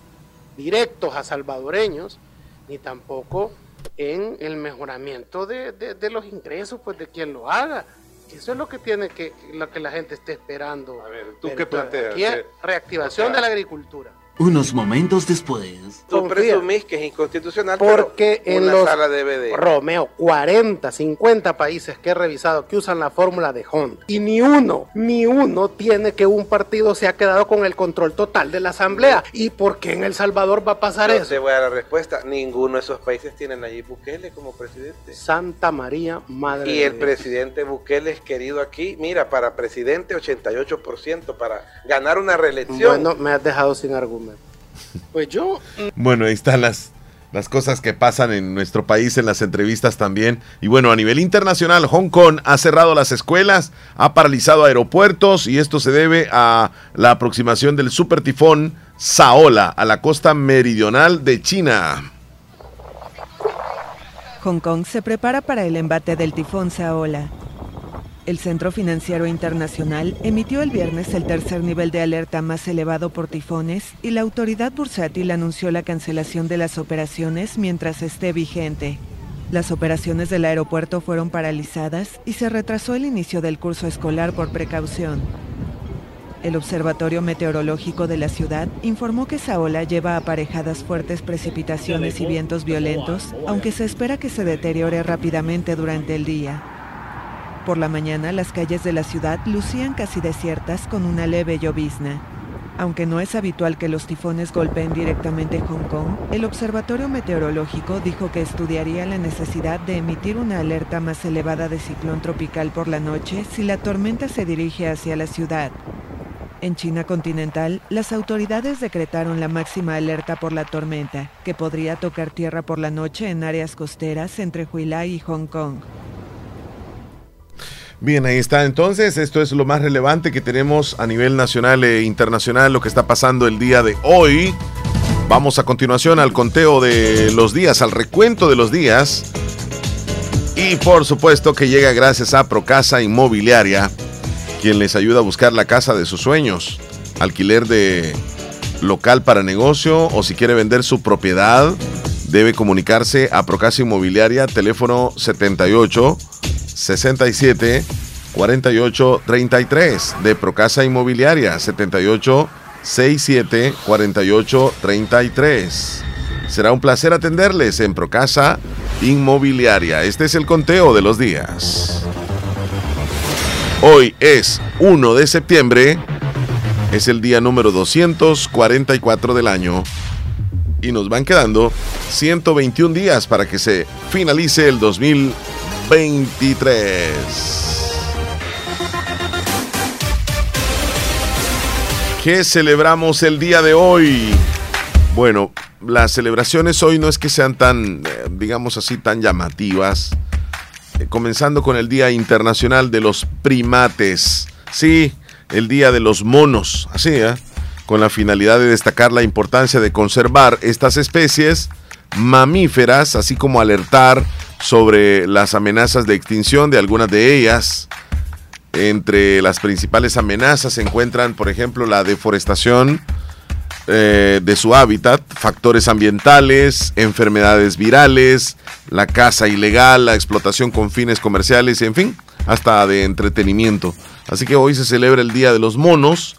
directos a salvadoreños, ni tampoco en el mejoramiento de, de- de los ingresos pues de quien lo haga. Eso es lo que tiene que, lo que la gente esté esperando. A ver, ¿tú qué planteas? Reactivación o sea, de la agricultura. Unos momentos después. Tú presumís que es inconstitucional, Porque pero en una los sala de... Romeo, 40, 50 países que he revisado que usan la fórmula de Honda y ni uno, ni uno tiene que un partido se ha quedado con el control total de la asamblea. ¿Y por qué en El Salvador va a pasar Yo eso? te voy a dar la respuesta. Ninguno de esos países tiene a Nayib Bukele como presidente. Santa María, madre Y de el Dios. presidente Bukele es querido aquí. Mira, para presidente 88%, para ganar una reelección. Bueno, me has dejado sin argumento. Pues yo Bueno, ahí están las, las cosas que pasan en nuestro país, en las entrevistas también. Y bueno, a nivel internacional, Hong Kong ha cerrado las escuelas, ha paralizado aeropuertos y esto se debe a la aproximación del super tifón Saola a la costa meridional de China. Hong Kong se prepara para el embate del tifón Saola. El Centro Financiero Internacional emitió el viernes el tercer nivel de alerta más elevado por tifones y la autoridad bursátil anunció la cancelación de las operaciones mientras esté vigente. Las operaciones del aeropuerto fueron paralizadas y se retrasó el inicio del curso escolar por precaución. El Observatorio Meteorológico de la ciudad informó que Saola lleva aparejadas fuertes precipitaciones y vientos violentos, aunque se espera que se deteriore rápidamente durante el día. Por la mañana las calles de la ciudad lucían casi desiertas con una leve llovizna. Aunque no es habitual que los tifones golpeen directamente Hong Kong, el Observatorio Meteorológico dijo que estudiaría la necesidad de emitir una alerta más elevada de ciclón tropical por la noche si la tormenta se dirige hacia la ciudad. En China continental, las autoridades decretaron la máxima alerta por la tormenta, que podría tocar tierra por la noche en áreas costeras entre Huilai y Hong Kong. Bien, ahí está. Entonces, esto es lo más relevante que tenemos a nivel nacional e internacional, lo que está pasando el día de hoy. Vamos a continuación al conteo de los días, al recuento de los días. Y por supuesto que llega gracias a Procasa Inmobiliaria, quien les ayuda a buscar la casa de sus sueños. Alquiler de local para negocio o si quiere vender su propiedad, debe comunicarse a Procasa Inmobiliaria, teléfono 78 67 48 33 de Procasa Inmobiliaria 78 67 48 33. Será un placer atenderles en Procasa Inmobiliaria. Este es el conteo de los días. Hoy es 1 de septiembre. Es el día número 244 del año. Y nos van quedando 121 días para que se finalice el 2023. ¿Qué celebramos el día de hoy? Bueno, las celebraciones hoy no es que sean tan, eh, digamos así, tan llamativas. Eh, comenzando con el Día Internacional de los Primates. Sí, el Día de los Monos, así, ¿eh? con la finalidad de destacar la importancia de conservar estas especies mamíferas, así como alertar sobre las amenazas de extinción de algunas de ellas. Entre las principales amenazas se encuentran, por ejemplo, la deforestación eh, de su hábitat, factores ambientales, enfermedades virales, la caza ilegal, la explotación con fines comerciales, en fin, hasta de entretenimiento. Así que hoy se celebra el Día de los Monos.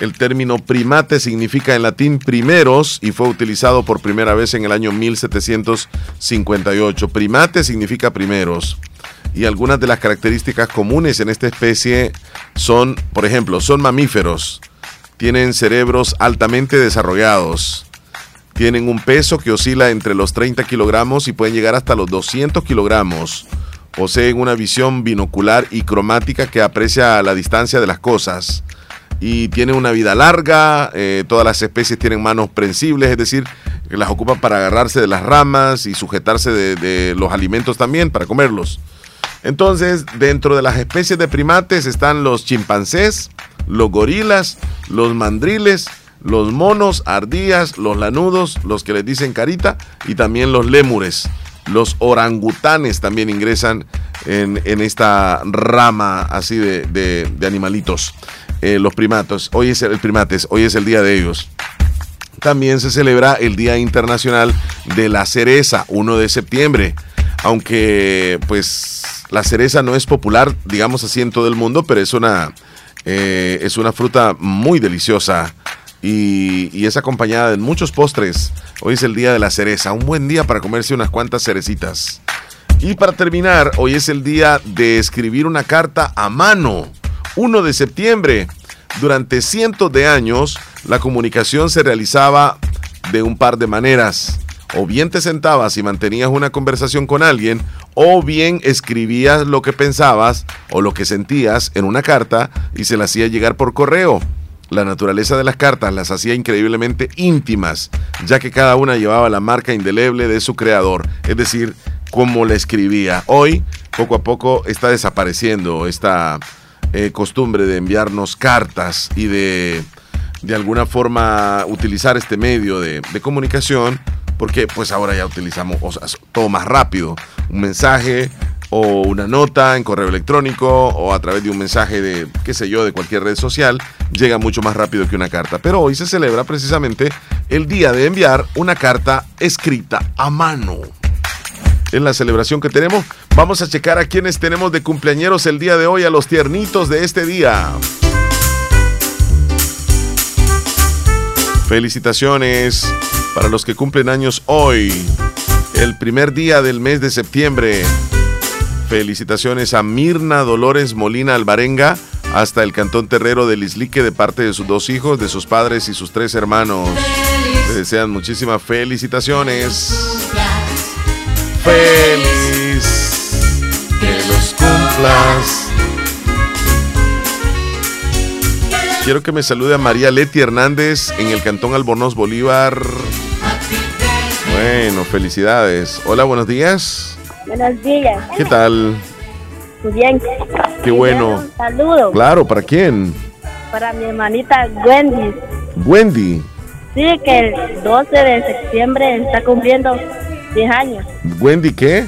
El término primate significa en latín primeros y fue utilizado por primera vez en el año 1758. Primate significa primeros. Y algunas de las características comunes en esta especie son, por ejemplo, son mamíferos, tienen cerebros altamente desarrollados, tienen un peso que oscila entre los 30 kilogramos y pueden llegar hasta los 200 kilogramos. Poseen una visión binocular y cromática que aprecia la distancia de las cosas y tiene una vida larga. Eh, todas las especies tienen manos prensibles, es decir, las ocupan para agarrarse de las ramas y sujetarse de, los alimentos también para comerlos. Entonces, dentro de las especies de primates están los chimpancés, los gorilas, los mandriles, los monos, ardías, los lanudos, los que les dicen carita, y también los lémures. Los orangutanes también ingresan en, esta rama así de animalitos. Eh, los primatos. Hoy es el primates, hoy es el día de ellos. También se celebra el Día Internacional de la Cereza, 1 de septiembre. Aunque, pues, la cereza no es popular, digamos así, en todo el mundo, pero es una, eh, es una fruta muy deliciosa y, y, es acompañada de muchos postres. Hoy es el día de la cereza, un buen día para comerse unas cuantas cerecitas. Y para terminar, hoy es el día de escribir una carta a mano. 1 de septiembre. Durante cientos de años, la comunicación se realizaba de un par de maneras. O bien te sentabas y mantenías una conversación con alguien, o bien escribías lo que pensabas o lo que sentías en una carta y se la hacía llegar por correo. La naturaleza de las cartas las hacía increíblemente íntimas, ya que cada una llevaba la marca indeleble de su creador, es decir, cómo la escribía. Hoy, poco a poco, está desapareciendo esta eh, costumbre de enviarnos cartas y de de alguna forma utilizar este medio de, comunicación, porque pues ahora ya utilizamos todo más rápido, un mensaje o una nota en correo electrónico o a través de un mensaje de, qué sé yo, de cualquier red social, llega mucho más rápido que una carta. Pero hoy se celebra precisamente el día de enviar una carta escrita a mano en la celebración que tenemos. Vamos a checar a quienes tenemos de cumpleañeros el día de hoy, a los tiernitos de este día. Felicitaciones para los que cumplen años hoy, el primer día del mes de septiembre. Felicitaciones a Mirna Dolores Molina Alvarenga, hasta el Cantón Terrero del Islique de parte de sus dos hijos, de sus padres y sus tres hermanos. Les desean muchísimas felicitaciones feliz, que los cumplas. Quiero que me salude a María Leti Hernández en el Cantón Albornoz Bolívar. Bueno, felicidades. Hola, buenos días. Buenos días. ¿Qué tal? Muy bien. Qué bueno. Saludos. Claro, ¿para quién? Para mi hermanita Wendy. Wendy. Sí, que el 12 de septiembre está cumpliendo 10 años. ¿Wendy qué?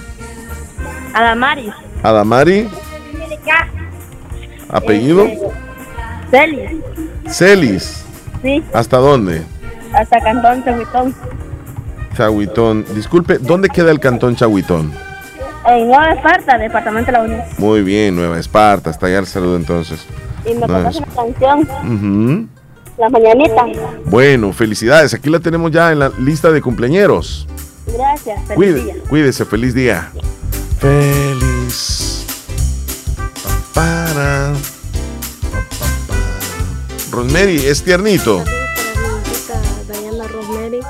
Adamari. ¿Adamari? ¿Apellido? Este, Celis. Celis. Sí. ¿Hasta dónde? Hasta Cantón Chahuitón. Chahuitón. Disculpe, ¿dónde queda el Cantón Chahuitón? En Nueva Esparta, Departamento de la Unión. Muy bien, Nueva Esparta. Hasta allá el saludo entonces. Y me Nueva una canción. Uh La mañanita. Bueno, felicidades. Aquí la tenemos ya en la lista de cumpleañeros. Gracias. Feliz día. Cuídese, feliz día. Feliz. Para. Rosemary, es tiernito. Diana Rosemary,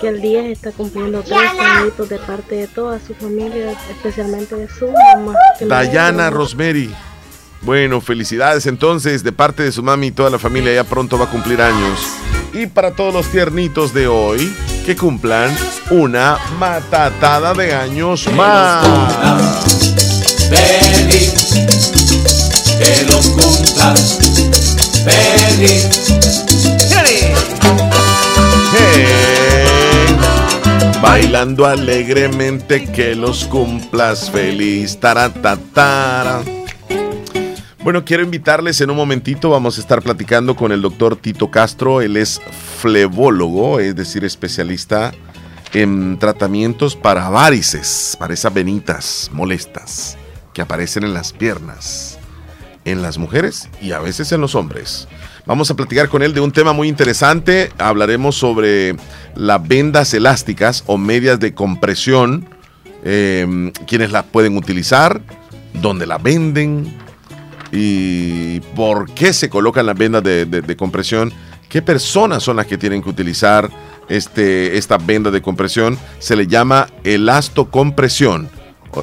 que el día está cumpliendo tres añitos de parte de toda su familia, especialmente de su mamá. Diana Rosemary. Bueno, felicidades entonces de parte de su mami y toda la familia ya pronto va a cumplir años. Y para todos los tiernitos de hoy, que cumplan una matatada de años más. Feliz, que los cumplas feliz. Bailando alegremente que los cumplas feliz. Taratatara. Bueno, quiero invitarles en un momentito. Vamos a estar platicando con el doctor Tito Castro. Él es flebólogo, es decir, especialista en tratamientos para varices, para esas venitas molestas que aparecen en las piernas, en las mujeres y a veces en los hombres. Vamos a platicar con él de un tema muy interesante. Hablaremos sobre las vendas elásticas o medias de compresión, eh, quiénes las pueden utilizar, dónde las venden y por qué se colocan las vendas de, de- compresión, qué personas son las que tienen que utilizar este, esta venda de compresión. Se le llama elastocompresión,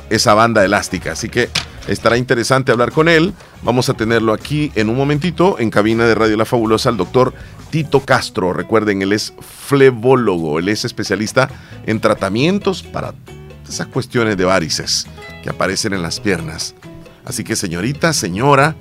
esa banda elástica. Así que estará interesante hablar con él. Vamos a tenerlo aquí en un momentito en cabina de Radio La Fabulosa, el doctor Tito Castro. Recuerden, él es flebólogo, él es especialista en tratamientos para esas cuestiones de varices que aparecen en las piernas. Así que señorita, señora,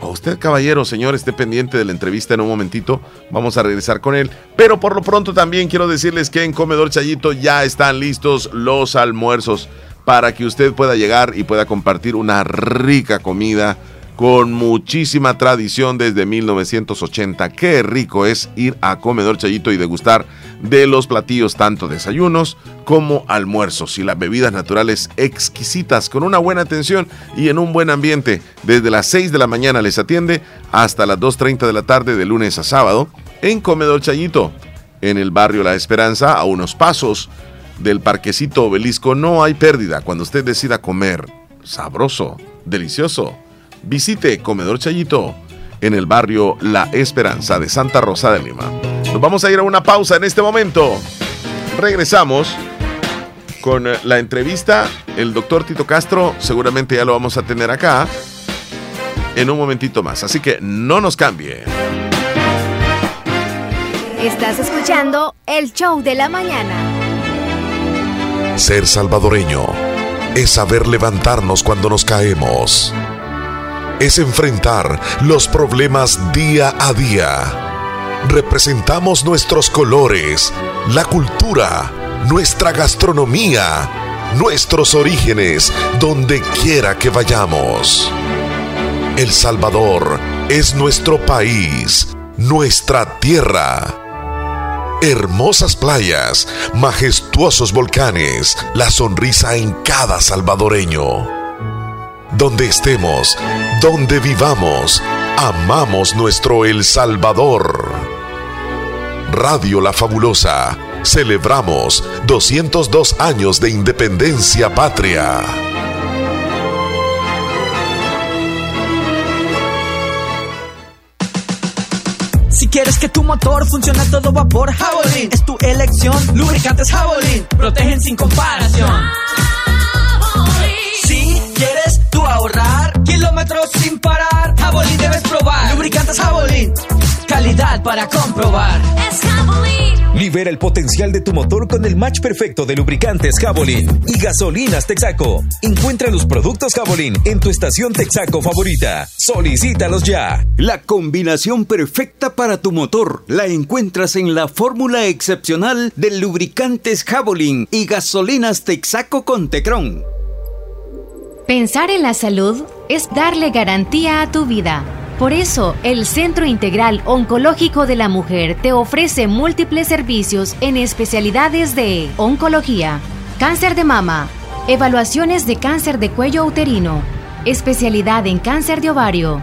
o usted caballero, señor, esté pendiente de la entrevista en un momentito. Vamos a regresar con él. Pero por lo pronto también quiero decirles que en Comedor Chayito ya están listos los almuerzos para que usted pueda llegar y pueda compartir una rica comida con muchísima tradición desde 1980. Qué rico es ir a Comedor Chayito y degustar de los platillos, tanto desayunos como almuerzos y las bebidas naturales exquisitas con una buena atención y en un buen ambiente. Desde las 6 de la mañana les atiende hasta las 2.30 de la tarde de lunes a sábado en Comedor Chayito, en el barrio La Esperanza, a unos pasos del parquecito obelisco. No hay pérdida cuando usted decida comer sabroso, delicioso. Visite Comedor Chayito en el barrio La Esperanza de Santa Rosa de Lima. Nos vamos a ir a una pausa en este momento. Regresamos con la entrevista. El doctor Tito Castro seguramente ya lo vamos a tener acá en un momentito más. Así que no nos cambie. Estás escuchando el show de la mañana. Ser salvadoreño es saber levantarnos cuando nos caemos. Es enfrentar los problemas día a día. Representamos nuestros colores, la cultura, nuestra gastronomía, nuestros orígenes, donde quiera que vayamos. El Salvador es nuestro país, nuestra tierra. Hermosas playas, majestuosos volcanes, la sonrisa en cada salvadoreño. Donde estemos, donde vivamos, amamos nuestro El Salvador. Radio La Fabulosa, celebramos 202 años de independencia patria. Si quieres que tu motor funcione a todo vapor, Javelin es tu elección. Lubricantes Javelin protegen sin comparación. Quieres tú ahorrar kilómetros sin parar, Javelin debes probar. Lubricantes Javelin, calidad para comprobar. Es Javelin. Libera el potencial de tu motor con el match perfecto de lubricantes Javelin y gasolinas Texaco. Encuentra los productos Javelin en tu estación Texaco favorita. Solicítalos ya. La combinación perfecta para tu motor la encuentras en la fórmula excepcional de lubricantes Javelin y gasolinas Texaco con Tecron. Pensar en la salud es darle garantía a tu vida. Por eso, el Centro Integral Oncológico de la Mujer te ofrece múltiples servicios en especialidades de oncología, cáncer de mama, evaluaciones de cáncer de cuello uterino, especialidad en cáncer de ovario,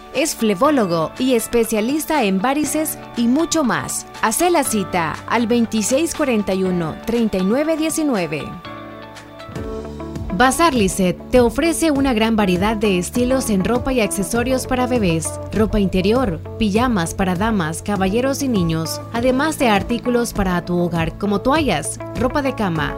es flebólogo y especialista en varices y mucho más. Hace la cita al 2641-3919. Bazar Lisset te ofrece una gran variedad de estilos en ropa y accesorios para bebés, ropa interior, pijamas para damas, caballeros y niños, además de artículos para tu hogar como toallas, ropa de cama,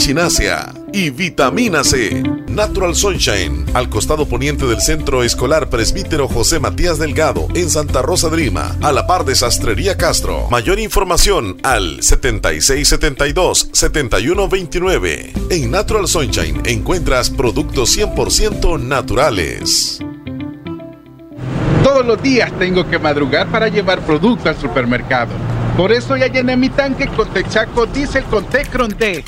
echinasia y vitamina C. Natural Sunshine, al costado poniente del Centro Escolar Presbítero José Matías Delgado, en Santa Rosa de Lima, a la par de Sastrería Castro. Mayor información al 7672-7129. En Natural Sunshine encuentras productos 100% naturales. Todos los días tengo que madrugar para llevar productos al supermercado. Por eso ya llené mi tanque con Texaco Diesel con Tecron D.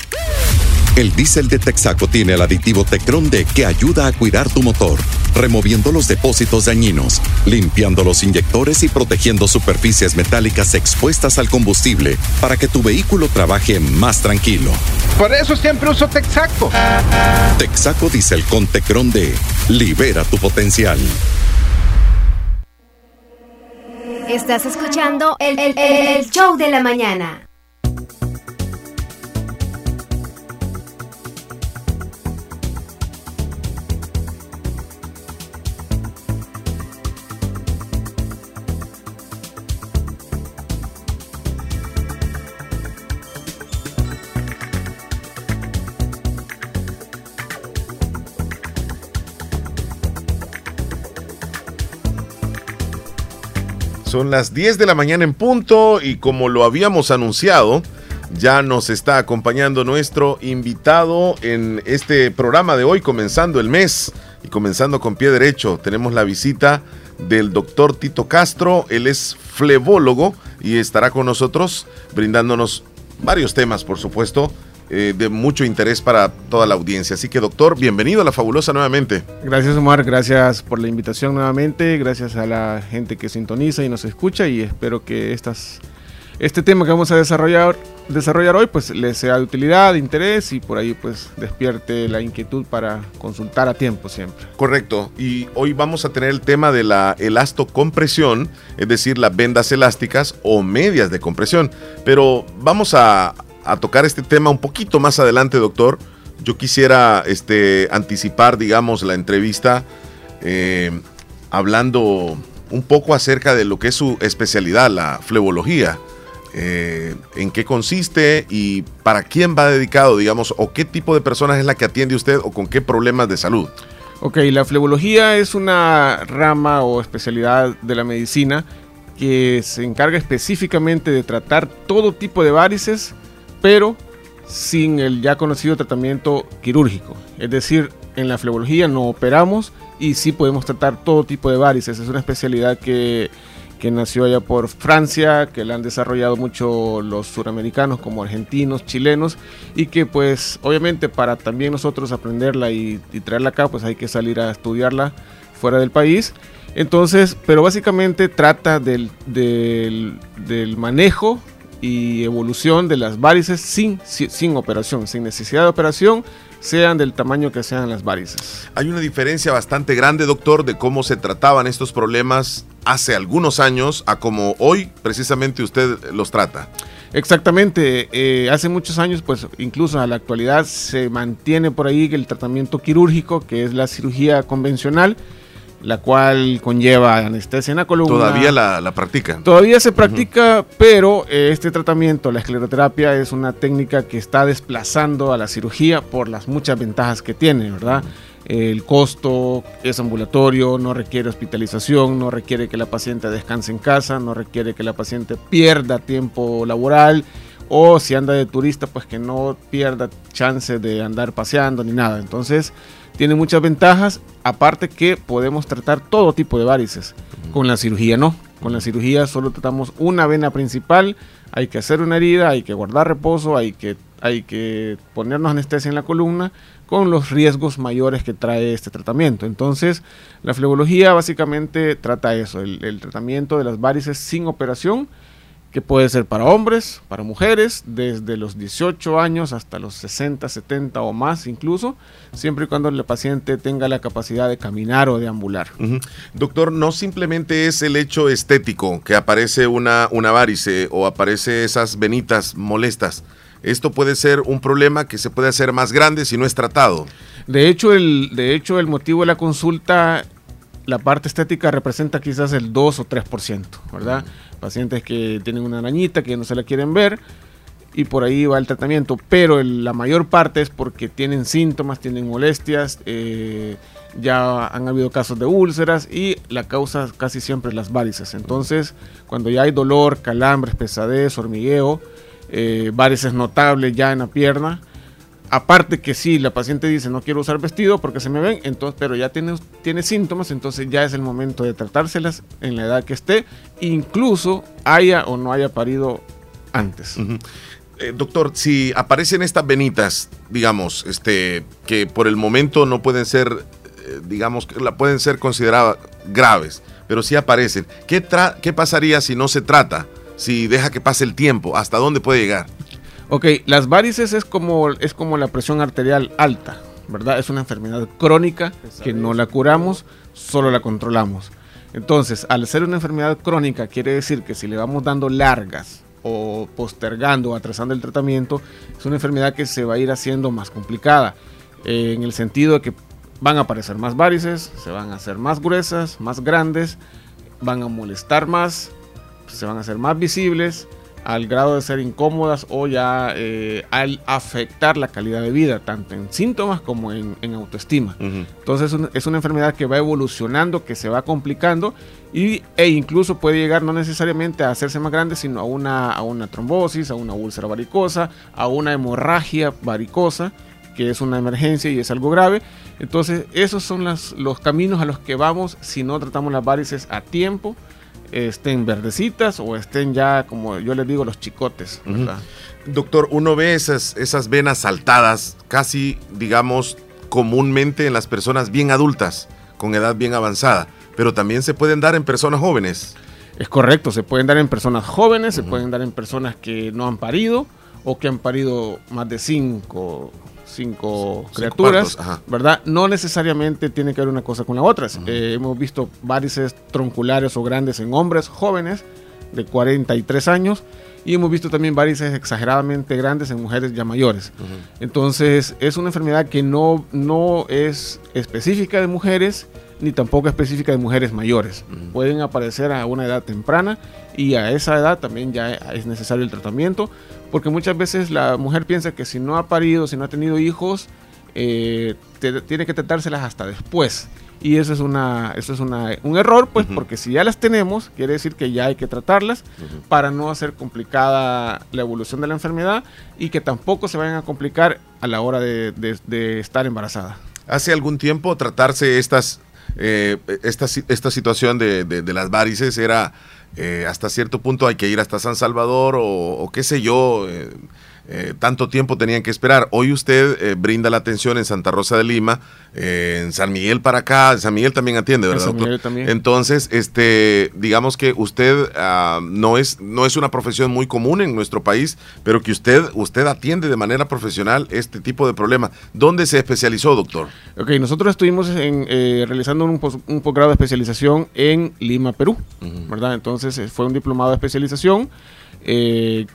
El diésel de Texaco tiene el aditivo Tecron D que ayuda a cuidar tu motor, removiendo los depósitos dañinos, limpiando los inyectores y protegiendo superficies metálicas expuestas al combustible para que tu vehículo trabaje más tranquilo. Por eso siempre uso Texaco. Texaco Diesel con Tecron D. Libera tu potencial. Estás escuchando el, el, el show de la mañana. Son las 10 de la mañana en punto y como lo habíamos anunciado, ya nos está acompañando nuestro invitado en este programa de hoy, comenzando el mes y comenzando con pie derecho. Tenemos la visita del doctor Tito Castro, él es flebólogo y estará con nosotros brindándonos varios temas, por supuesto, eh, de mucho interés para toda la audiencia. Así que doctor, bienvenido a La Fabulosa nuevamente. Gracias Omar, gracias por la invitación nuevamente, gracias a la gente que sintoniza y nos escucha y espero que estas, este tema que vamos a desarrollar, desarrollar hoy pues les sea de utilidad, de interés y por ahí pues despierte la inquietud para consultar a tiempo siempre. Correcto, y hoy vamos a tener el tema de la elastocompresión, es decir, las vendas elásticas o medias de compresión, pero vamos a a tocar este tema un poquito más adelante, doctor. Yo quisiera este, anticipar, digamos, la entrevista eh, hablando un poco acerca de lo que es su especialidad, la flebología. Eh, en qué consiste y para quién va dedicado, digamos, o qué tipo de personas es la que atiende usted o con qué problemas de salud. Ok, la flebología es una rama o especialidad de la medicina que se encarga específicamente de tratar todo tipo de varices pero sin el ya conocido tratamiento quirúrgico. Es decir, en la flebología no operamos y sí podemos tratar todo tipo de varices. Es una especialidad que que nació allá por Francia, que la han desarrollado mucho los suramericanos como argentinos, chilenos, y que pues obviamente para también nosotros aprenderla y, traerla acá, pues hay que salir a estudiarla fuera del país. Entonces, pero básicamente trata del, del, del manejo y evolución de las varices sin, sin operación, sin necesidad de operación, sean del tamaño que sean las varices. Hay una diferencia bastante grande, doctor, de cómo se trataban estos problemas hace algunos años a como hoy precisamente usted los trata. Exactamente, eh, hace muchos años, pues incluso a la actualidad se mantiene por ahí el tratamiento quirúrgico, que es la cirugía convencional, la cual conlleva anestesia en la columna. Todavía la, la practican. Todavía se practica, pero eh, este tratamiento, la escleroterapia, es una técnica que está desplazando a la cirugía por las muchas ventajas que tiene, ¿verdad? El costo es ambulatorio, no requiere hospitalización, no requiere que la paciente descanse en casa, no requiere que la paciente pierda tiempo laboral o si anda de turista, pues que no pierda chance de andar paseando ni nada. Entonces, tiene muchas ventajas, aparte que podemos tratar todo tipo de varices. Con la cirugía no, con la cirugía solo tratamos una vena principal, hay que hacer una herida, hay que guardar reposo, hay que, hay que ponernos anestesia en la columna con los riesgos mayores que trae este tratamiento. Entonces, la flebología básicamente trata eso, el, el tratamiento de las varices sin operación que puede ser para hombres, para mujeres, desde los 18 años hasta los 60, 70 o más incluso, siempre y cuando el paciente tenga la capacidad de caminar o de ambular. Doctor, no simplemente es el hecho estético que aparece una, una varice o aparece esas venitas molestas. Esto puede ser un problema que se puede hacer más grande si no es tratado. De hecho, el, de hecho, el motivo de la consulta la parte estética representa quizás el 2 o 3%, ¿verdad? Pacientes que tienen una arañita que no se la quieren ver y por ahí va el tratamiento, pero la mayor parte es porque tienen síntomas, tienen molestias, eh, ya han habido casos de úlceras y la causa casi siempre es las varices. Entonces, cuando ya hay dolor, calambres, pesadez, hormigueo, eh, varices notables ya en la pierna, Aparte que si la paciente dice no quiero usar vestido porque se me ven, entonces, pero ya tiene, tiene síntomas, entonces ya es el momento de tratárselas en la edad que esté, incluso haya o no haya parido antes. Eh, doctor, si aparecen estas venitas, digamos, este, que por el momento no pueden ser, eh, digamos, la pueden ser consideradas graves, pero si aparecen, ¿qué, ¿qué pasaría si no se trata? Si deja que pase el tiempo, ¿hasta dónde puede llegar? Ok, las varices es como, es como la presión arterial alta, ¿verdad? Es una enfermedad crónica que no la curamos, solo la controlamos. Entonces, al ser una enfermedad crónica, quiere decir que si le vamos dando largas o postergando o atrasando el tratamiento, es una enfermedad que se va a ir haciendo más complicada, eh, en el sentido de que van a aparecer más varices, se van a hacer más gruesas, más grandes, van a molestar más, se van a hacer más visibles al grado de ser incómodas o ya eh, al afectar la calidad de vida, tanto en síntomas como en, autoestima. Entonces es una enfermedad que va evolucionando, que se va complicando y, e incluso puede llegar no necesariamente a hacerse más grande, sino a una, a una trombosis, a una úlcera varicosa, a una hemorragia varicosa que es una emergencia y es algo grave. Entonces, esos son los caminos a los que vamos si no tratamos las varices a tiempo estén verdecitas o estén ya, como yo les digo, los chicotes. Doctor, uno ve esas, esas venas saltadas casi, digamos, comúnmente en las personas bien adultas, con edad bien avanzada, pero también se pueden dar en personas jóvenes. Es correcto, se pueden dar en personas jóvenes, se pueden dar en personas que no han parido o que han parido más de cinco cinco criaturas, ¿verdad? No necesariamente tiene que ver una cosa con la otra. Eh, hemos visto varices tronculares o grandes en hombres jóvenes de 43 años y hemos visto también varices exageradamente grandes en mujeres ya mayores. Entonces, es una enfermedad que no, no es específica de mujeres ni tampoco específica de mujeres mayores. Pueden aparecer a una edad temprana y a esa edad también ya es necesario el tratamiento, porque muchas veces la mujer piensa que si no ha parido, si no ha tenido hijos, eh, tiene que tratárselas hasta después. Y eso es, una, eso es una, un error, pues, porque si ya las tenemos, quiere decir que ya hay que tratarlas para no hacer complicada la evolución de la enfermedad y que tampoco se vayan a complicar a la hora de, de estar embarazada. Hace algún tiempo tratarse estas eh, esta, esta situación de, las varices era eh, hasta cierto punto hay que ir hasta San Salvador o, qué sé yo. eh, eh, tanto tiempo tenían que esperar. Hoy usted eh, brinda la atención en Santa Rosa de Lima, eh, en San Miguel para acá. En San Miguel también atiende, En ¿verdad, San? Miguel también. Entonces, este, digamos que usted ah, no es no es una profesión muy común en nuestro país, pero que usted usted atiende de manera profesional este tipo de problemas. ¿Dónde se especializó, doctor? Ok, nosotros estuvimos en, realizando un, pos- un posgrado de especialización en Lima, Perú, ¿verdad? Entonces fue un diplomado de especialización eh,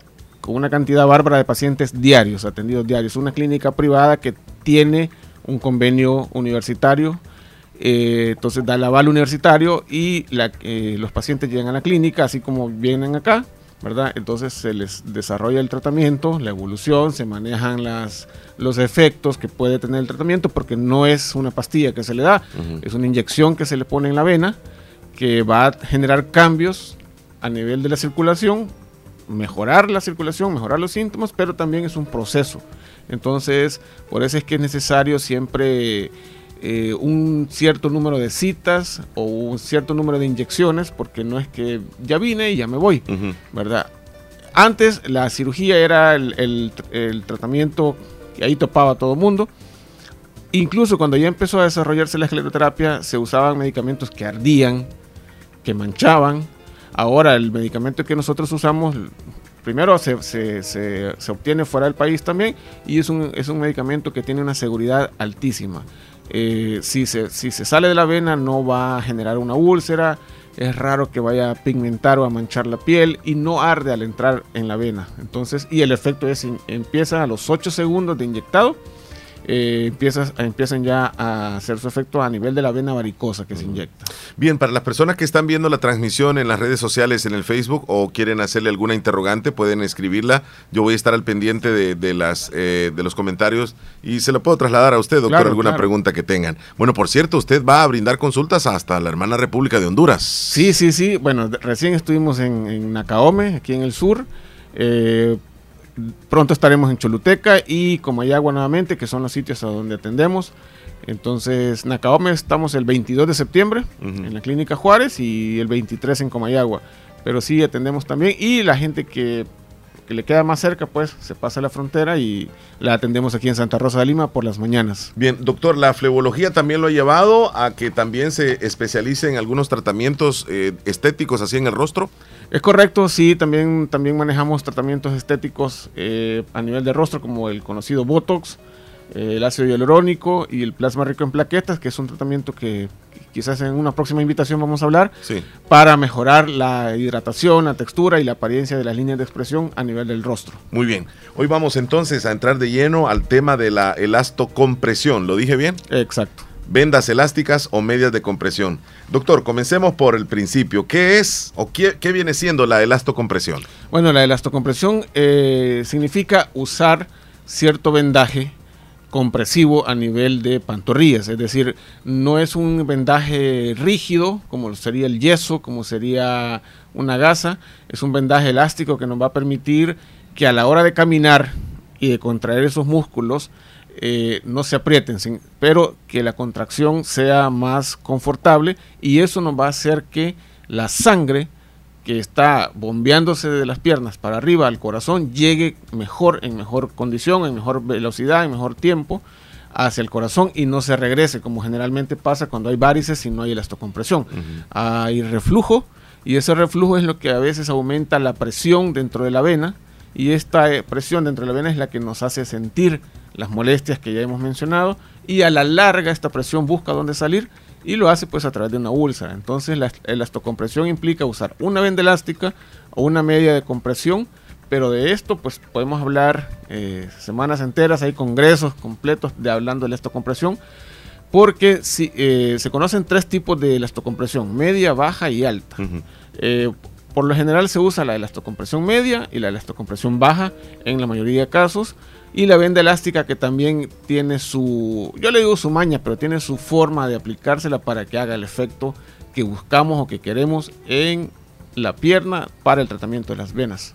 con una cantidad bárbara de pacientes diarios, atendidos diarios. Una clínica privada que tiene un convenio universitario, eh, entonces da el aval universitario y la- eh, los pacientes llegan a la clínica, así como vienen acá, ¿verdad? Entonces se les desarrolla el tratamiento, la evolución, se manejan las, los efectos que puede tener el tratamiento, porque no es una pastilla que se le da, es una inyección que se le pone en la vena, que va a generar cambios a nivel de la circulación, mejorar la circulación, mejorar los síntomas, pero también es un proceso. Entonces, por eso es que es necesario siempre eh, un cierto número de citas o un cierto número de inyecciones, porque no es que ya vine y ya me voy, ¿verdad? Antes la cirugía era el, el- el tratamiento que ahí topaba todo el mundo. Incluso cuando ya empezó a desarrollarse la escleroterapia, se usaban medicamentos que ardían, que manchaban. Ahora el medicamento que nosotros usamos, primero se, se- se- obtiene fuera del país también y es un, es un medicamento que tiene una seguridad altísima. Eh, si, se, si se sale de la vena no va a generar una úlcera, es raro que vaya a pigmentar o a manchar la piel y no arde al entrar en la vena. Entonces, y el efecto es, empieza a los 8 segundos de inyectado eh, empiezas, empiezan ya a hacer su efecto a nivel de la vena varicosa que se inyecta. Bien, para las personas que están viendo la transmisión en las redes sociales, en el Facebook, o quieren hacerle alguna interrogante, pueden escribirla. Yo voy a estar al pendiente de, de las, eh, de los comentarios y se lo puedo trasladar a usted, doctor, Claro, alguna claro. pregunta que tengan. Bueno, por cierto, usted va a brindar consultas hasta la hermana República de Honduras. Sí, sí, sí. Bueno, recién estuvimos en, en Nacaome, aquí en el sur. Eh, pronto estaremos en Choluteca y Comayagua nuevamente, que son los sitios a donde atendemos. Entonces, Nacaome estamos el 22 de septiembre en la Clínica Juárez y el 23 en Comayagua. Pero sí atendemos también y la gente que, que le queda más cerca, pues se pasa la frontera y la atendemos aquí en Santa Rosa de Lima por las mañanas. Bien, doctor, la flebología también lo ha llevado a que también se especialice en algunos tratamientos eh, estéticos así en el rostro. Es correcto, sí, también, también manejamos tratamientos estéticos eh, a nivel de rostro como el conocido Botox, eh, el ácido hialurónico y el plasma rico en plaquetas, que es un tratamiento que quizás en una próxima invitación vamos a hablar, Sí. para mejorar la hidratación, la textura y la apariencia de las líneas de expresión a nivel del rostro. Muy bien. Hoy vamos entonces a entrar de lleno al tema de la elastocompresión. ¿Lo dije bien? Exacto. Vendas elásticas o medias de compresión. Doctor, comencemos por el principio. ¿Qué es o qué, qué viene siendo la elastocompresión? Bueno, la elastocompresión eh, significa usar cierto vendaje compresivo a nivel de pantorrillas, es decir, no es un vendaje rígido como sería el yeso, como sería una gasa, es un vendaje elástico que nos va a permitir que a la hora de caminar y de contraer esos músculos eh, no se aprieten, pero que la contracción sea más confortable y eso nos va a hacer que la sangre que está bombeándose de las piernas para arriba al corazón llegue mejor, en mejor condición, en mejor velocidad, en mejor tiempo hacia el corazón y no se regrese como generalmente pasa cuando hay varices y no hay elastocompresión. Hay reflujo y ese reflujo es lo que a veces aumenta la presión dentro de la vena y esta eh, presión dentro de la vena es la que nos hace sentir las molestias que ya hemos mencionado y a la larga esta presión busca dónde salir y lo hace pues a través de una úlcera. Entonces la elastocompresión implica usar una venda elástica o una media de compresión, pero de esto pues podemos hablar eh, semanas enteras, hay congresos completos de hablando de elastocompresión, porque si, eh, se conocen tres tipos de elastocompresión, media, baja y alta. Eh, por lo general se usa la elastocompresión media y la elastocompresión baja en la mayoría de casos. Y la venda elástica que también tiene su, yo le digo su maña, pero tiene su forma de aplicársela para que haga el efecto que buscamos o que queremos en la pierna para el tratamiento de las venas.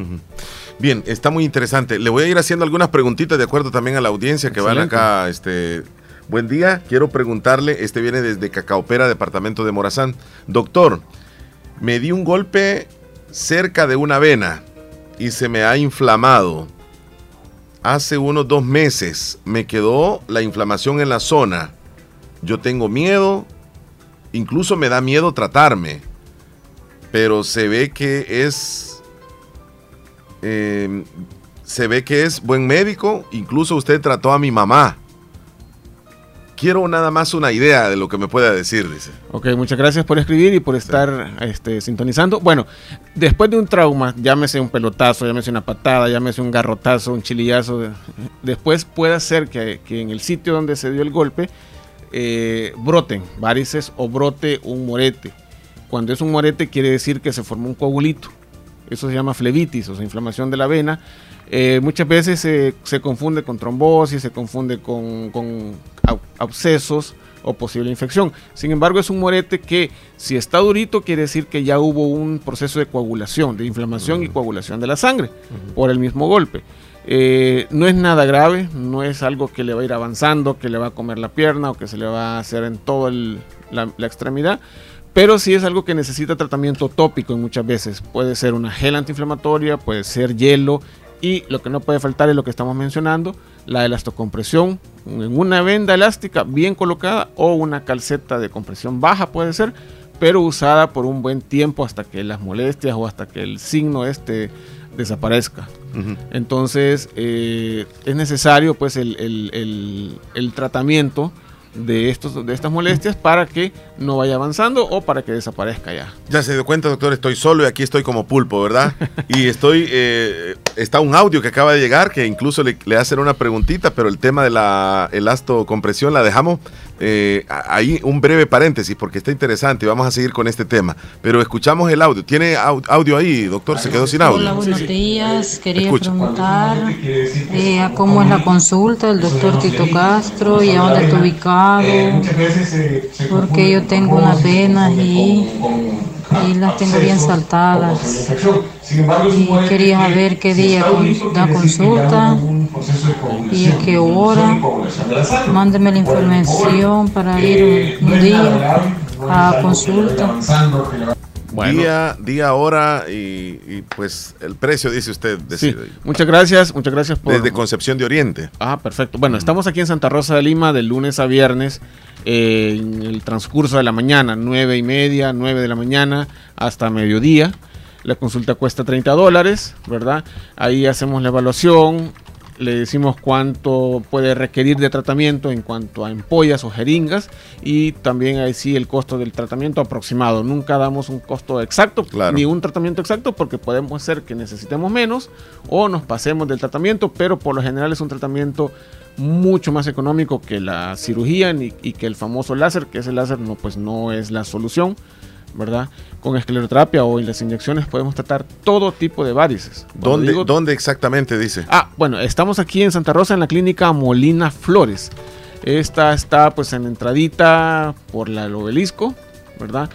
Bien, está muy interesante. Le voy a ir haciendo algunas preguntitas de acuerdo también a la audiencia que van acá. Este, buen día, quiero preguntarle, este viene desde Cacaopera, departamento de Morazán. Doctor, me di un golpe cerca de una vena y se me ha inflamado. Hace unos dos meses me quedó la inflamación en la zona. Yo tengo miedo, incluso me da miedo tratarme, pero se ve que es... eh, se ve que es buen médico, incluso usted trató a mi mamá. Quiero nada más una idea de lo que me pueda decir, dice. Ok, muchas gracias por escribir y por estar este, sintonizando. Bueno, después de un trauma, llámese un pelotazo, llámese una patada, llámese un garrotazo, un chilillazo, de- después puede ser que, que en el sitio donde se dio el golpe eh, broten varices o brote un morete. Cuando es un morete quiere decir que se formó un coagulito. Eso se llama flebitis, o sea, inflamación de la vena. Eh, muchas veces se, se confunde con trombosis, se confunde con, con abscesos o posible infección. Sin embargo, es un morete que si está durito quiere decir que ya hubo un proceso de coagulación, de inflamación y coagulación de la sangre por el mismo golpe. Eh, no es nada grave, no es algo que le va a ir avanzando, que le va a comer la pierna o que se le va a hacer en toda la, la extremidad, pero sí es algo que necesita tratamiento tópico en muchas veces. Puede ser una gel antiinflamatoria, puede ser hielo y lo que no puede faltar es lo que estamos mencionando, la elastocompresión en una venda elástica bien colocada o una calceta de compresión baja puede ser, pero usada por un buen tiempo hasta que las molestias o hasta que el signo este desaparezca. Entonces eh, es necesario pues el, el- el- el tratamiento de, estos, de estas molestias para que no vaya avanzando o para que desaparezca ya. Ya se dio cuenta, doctor, estoy solo y aquí estoy como pulpo, ¿verdad? *laughs* Y estoy, eh, está un audio que acaba de llegar que incluso le, le hacen una preguntita, pero el tema de la elastocompresión la dejamos eh, ahí un breve paréntesis porque está interesante y vamos a seguir con este tema. Pero escuchamos el audio. ¿Tiene au- audio ahí, doctor? Se quedó sin audio. Hola, buenos días. Quería Escucha. preguntar eh, a cómo es la consulta del doctor Tito Castro y a dónde está ubicado. Porque yo tengo unas venas y, y las tengo bien saltadas. Y quería saber qué día da consulta y a qué hora. Mándeme la información para ir un día a consulta. Día, día, hora y, y, pues el precio, dice usted. Sí, muchas gracias, muchas gracias por... Desde Concepción de Oriente. Ah, perfecto. Bueno, estamos aquí en Santa Rosa de Lima de lunes a viernes eh, en el transcurso de la mañana, nueve y media, 9 de la mañana hasta mediodía. La consulta cuesta 30 dólares, ¿verdad? Ahí hacemos la evaluación, le decimos cuánto puede requerir de tratamiento en cuanto a ampollas o jeringas y también ahí sí el costo del tratamiento aproximado. Nunca damos un costo exacto ni un tratamiento exacto porque podemos ser que necesitemos menos o nos pasemos del tratamiento, pero por lo general es un tratamiento mucho más económico que la cirugía ni- y que el famoso láser, que ese láser no, pues no es la solución. ¿Verdad? Con escleroterapia o en las inyecciones podemos tratar todo tipo de varices. ¿Dónde, digo- ¿Dónde exactamente dice? Ah, bueno, estamos aquí en Santa Rosa en la clínica Molina Flores. Esta está pues en la entradita por la el obelisco, ¿verdad?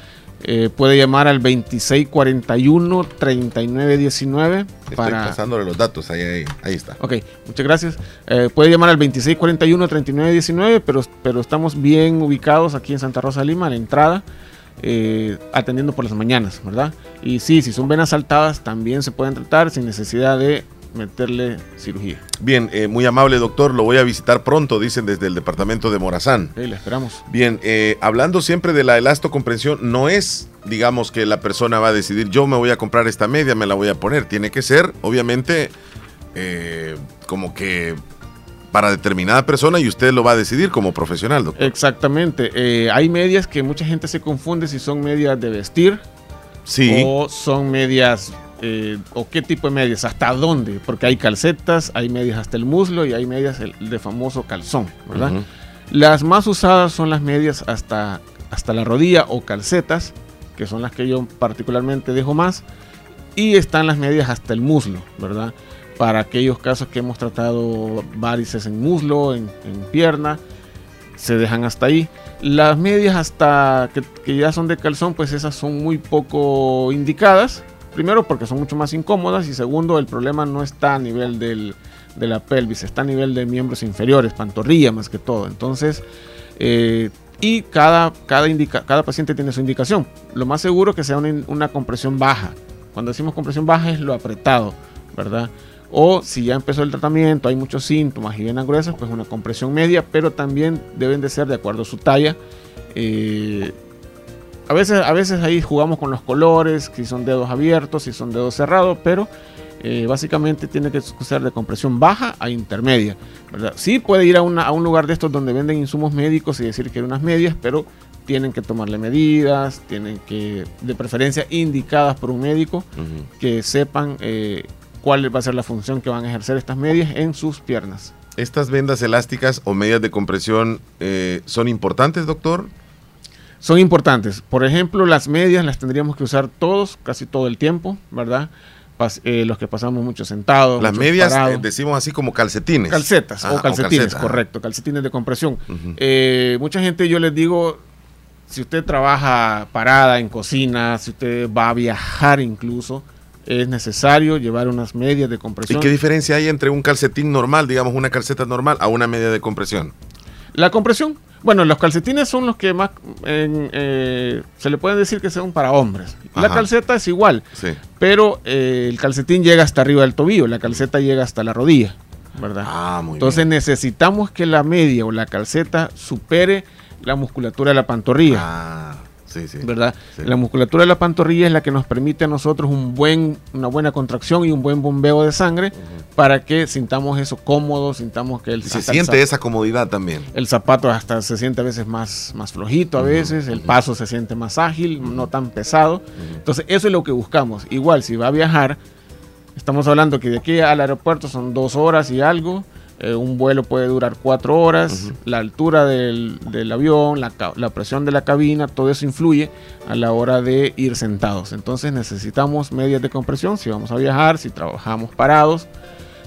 Eh, puede llamar al 2641-3919 Estoy para... pasándole los datos, ahí, ahí, ahí está. Ok, muchas gracias. Eh, puede llamar al 2641-3919, pero, pero estamos bien ubicados aquí en Santa Rosa Lima, a la entrada, eh, atendiendo por las mañanas, ¿verdad? Y sí, si son venas saltadas, también se pueden tratar sin necesidad de meterle cirugía. Bien, eh, muy amable doctor, lo voy a visitar pronto, dicen desde el departamento de Morazán. Ok, la esperamos. Bien, eh, hablando siempre de la elastocompresión, no es, digamos, que la persona va a decidir, yo me voy a comprar esta media, me la voy a poner. Tiene que ser, obviamente, eh, como que para determinada persona y usted lo va a decidir como profesional, doctor. Exactamente. Eh, hay medias que mucha gente se confunde si son medias de vestir Sí. o son medias eh, o qué tipo de medias, hasta dónde, porque hay calcetas, hay medias hasta el muslo y hay medias el- de famoso calzón, ¿verdad? Las más usadas son las medias hasta, hasta la rodilla o calcetas, que son las que yo particularmente dejo más, y están las medias hasta el muslo, ¿verdad? Para aquellos casos que hemos tratado varices en muslo, en, en pierna, se dejan hasta ahí. Las medias hasta que, que ya son de calzón, pues esas son muy poco indicadas. Primero porque son mucho más incómodas y segundo el problema no está a nivel del, de la pelvis, está a nivel de miembros inferiores, pantorrilla más que todo. Entonces, eh, y cada, cada, indica, cada paciente tiene su indicación. Lo más seguro que sea una, una compresión baja, Cuando decimos compresión baja es lo apretado, ¿verdad? O si ya empezó el tratamiento, hay muchos síntomas y venas gruesas, pues una compresión media, pero también deben de ser de acuerdo a su talla. Eh, a, veces, a veces ahí jugamos con los colores, si son dedos abiertos, si son dedos cerrados, pero eh, básicamente tiene que ser de compresión baja a intermedia. ¿verdad? Sí puede ir a, a un lugar de estos donde venden insumos médicos y decir que hay unas medias, pero tienen que tomarle medidas, tienen que, de preferencia, indicadas por un médico, que sepan eh, cuál va a ser la función que van a ejercer estas medias en sus piernas. ¿Estas vendas elásticas o medias de compresión eh, son importantes, doctor? Son importantes. Por ejemplo, las medias las tendríamos que usar todos, casi todo el tiempo, ¿verdad? Eh, los que pasamos mucho sentados. Las medias decimos así como calcetines. Calcetas o calcetines, correcto, calcetines de compresión. mucha gente yo les digo, si usted trabaja parada en cocina, si usted va a viajar incluso, es necesario llevar unas medias de compresión. ¿Y qué diferencia hay entre un calcetín normal, digamos una calceta normal, a una media de compresión? La compresión, bueno, los calcetines son los que más eh, se le puede decir que son para hombres. La calceta es igual, pero eh, el calcetín llega hasta arriba del tobillo, la calceta llega hasta la rodilla, ¿verdad? Ah, muy Entonces necesitamos que la media o la calceta supere la musculatura de la pantorrilla. Ah, sí, sí. ¿Verdad? La musculatura de la pantorrilla es la que nos permite a nosotros un buen, una buena contracción y un buen bombeo de sangre para que sintamos eso cómodo, sintamos que el Se siente esa comodidad también. El zapato hasta se siente a veces más, más flojito, a veces, el paso se siente más ágil, no tan pesado. Entonces, eso es lo que buscamos. Igual, si va a viajar, estamos hablando que de aquí al aeropuerto son dos horas y algo eh, un vuelo puede durar cuatro horas, la altura del, avión, la, presión de la cabina, todo eso influye a la hora de ir sentados. Entonces necesitamos medias de compresión si vamos a viajar, si trabajamos parados,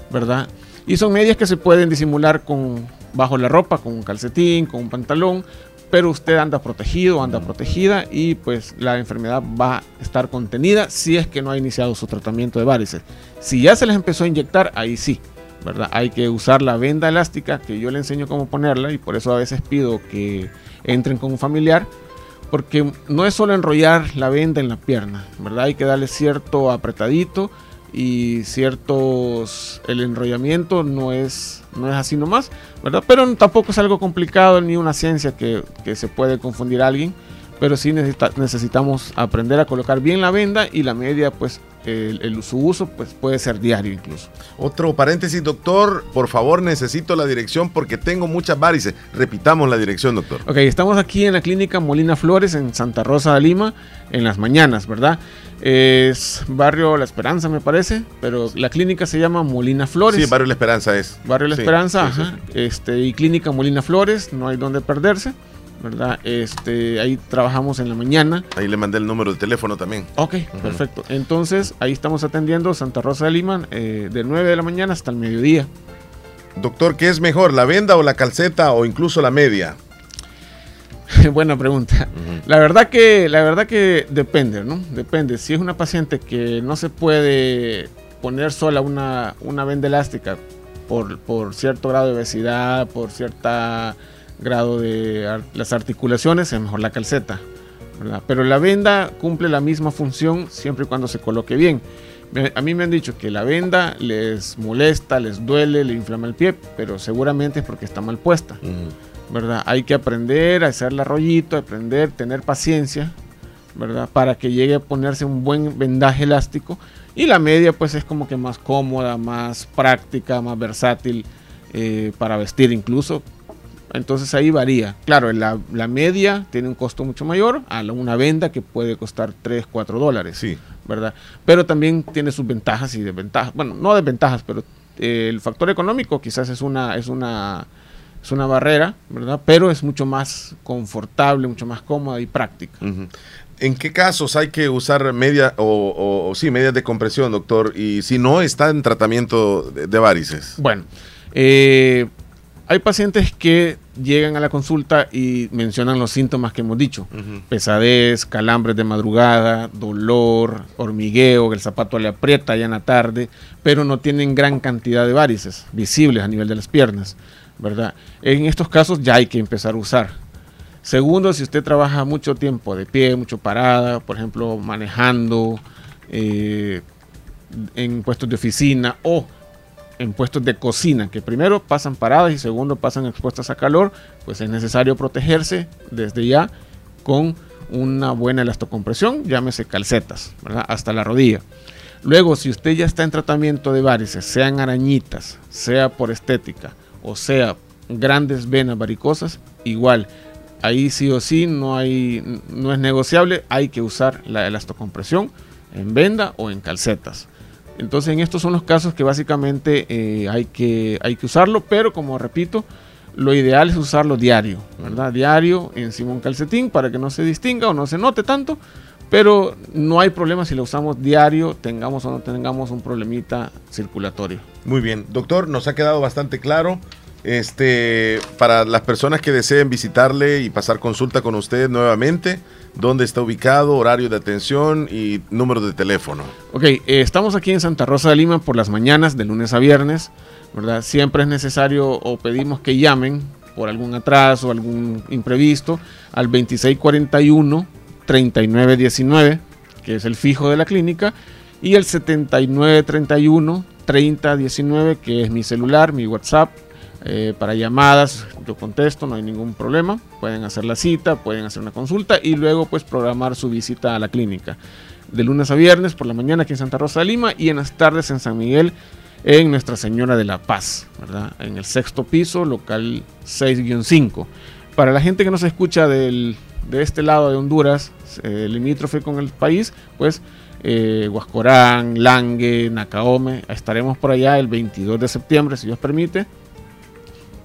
¿verdad? Y son medias que se pueden disimular con bajo la ropa, con un calcetín, con un pantalón, pero usted anda protegido, anda protegida y pues la enfermedad va a estar contenida si es que no ha iniciado su tratamiento de varices. Si ya se les empezó a inyectar, ahí sí, hay que usar la venda elástica, que yo le enseño cómo ponerla y por eso a veces pido que entren con un familiar, porque no es solo enrollar la venda en la pierna, ¿verdad? Hay que darle cierto apretadito y ciertos el enrollamiento no es no es así nomás, ¿verdad? Pero tampoco es algo complicado ni una ciencia que, que se puede confundir a alguien pero sí necesitamos aprender a colocar bien la venda y la media, pues el, su uso pues, puede ser diario incluso. Otro paréntesis, doctor, por favor necesito la dirección porque tengo muchas varices. Repitamos la dirección, doctor. Ok, estamos aquí en la clínica Molina Flores en Santa Rosa de Lima en las mañanas, ¿verdad? Es barrio La Esperanza, me parece, pero la clínica se llama Molina Flores. Sí, barrio La Esperanza es. Barrio La Esperanza, ajá. Este, y clínica Molina Flores, no hay donde perderse. ¿Verdad? Este, ahí trabajamos en la mañana. Ahí le mandé el número de teléfono también. Ok, perfecto. Entonces, ahí estamos atendiendo Santa Rosa de Lima eh, de 9 de la mañana hasta el mediodía. Doctor, ¿qué es mejor, la venda o la calceta o incluso la media? *laughs* Buena pregunta. La verdad que la verdad que depende, ¿no? Depende. Si es una paciente que no se puede poner sola una, una venda elástica por, por cierto grado de obesidad, por cierta grado de las articulaciones, es mejor la calceta. Pero la venda cumple la misma función siempre y cuando se coloque bien. A mí me han dicho que la venda les molesta, les duele, le inflama el pie, pero seguramente es porque está mal puesta. ¿verdad? Hay que aprender a hacerla rollito, aprender, tener paciencia, ¿verdad? Para que llegue a ponerse un buen vendaje elástico. Y la media pues es como que más cómoda, más práctica, más versátil eh, para vestir incluso. Entonces ahí varía. Claro, la, la, media tiene un costo mucho mayor a una venda que puede costar 3, 4 dólares. Sí. ¿Verdad? Pero también tiene sus ventajas y desventajas. Bueno, no desventajas, pero eh, el factor económico quizás es una, es una, es una barrera, ¿verdad? Pero es mucho más confortable, mucho más cómoda y práctica. ¿En qué casos hay que usar media o, sí, medias de compresión, doctor? Y si no está en tratamiento de, de varices. Bueno, eh, hay pacientes que llegan a la consulta y mencionan los síntomas que hemos dicho. Pesadez, calambres de madrugada, dolor, hormigueo, que el zapato le aprieta ya en la tarde, pero no tienen gran cantidad de varices visibles a nivel de las piernas, ¿verdad? En estos casos ya hay que empezar a usar. Segundo, si usted trabaja mucho tiempo de pie, mucho parada, por ejemplo, manejando, eh, en puestos de oficina o en puestos de cocina, que primero pasan paradas y segundo pasan expuestas a calor, pues es necesario protegerse desde ya con una buena elastocompresión, llámese calcetas, hasta la rodilla. Luego, si usted ya está en tratamiento de varices, sean arañitas, sea por estética o sea grandes venas varicosas, igual, ahí sí o sí no, hay, no es negociable, hay que usar la elastocompresión en venda o en calcetas. Entonces en estos son los casos que básicamente eh, hay, que, hay que usarlo, pero como repito, lo ideal es usarlo diario, ¿verdad? Diario encima un calcetín para que no se distinga o no se note tanto, pero no hay problema si lo usamos diario, tengamos o no tengamos un problemita circulatorio. Muy bien, doctor, nos ha quedado bastante claro. Este, para las personas que deseen visitarle y pasar consulta con usted nuevamente, dónde está ubicado, horario de atención y número de teléfono. Ok, eh, estamos aquí en Santa Rosa de Lima por las mañanas, de lunes a viernes, ¿verdad? Siempre es necesario o pedimos que llamen por algún atraso, algún imprevisto, al 2641-3919, que es el fijo de la clínica, y el 7931-3019, que es mi celular, mi WhatsApp, eh, para llamadas, yo contesto, no hay ningún problema. Pueden hacer la cita, pueden hacer una consulta y luego pues programar su visita a la clínica. De lunes a viernes por la mañana aquí en Santa Rosa de Lima y en las tardes en San Miguel en Nuestra Señora de la Paz, ¿verdad? En el sexto piso, local 6-5. Para la gente que nos escucha del, de este lado de Honduras, eh, limítrofe con el país, pues eh, Huascorán, Langue, Nacaome, estaremos por allá el 22 de septiembre, si Dios permite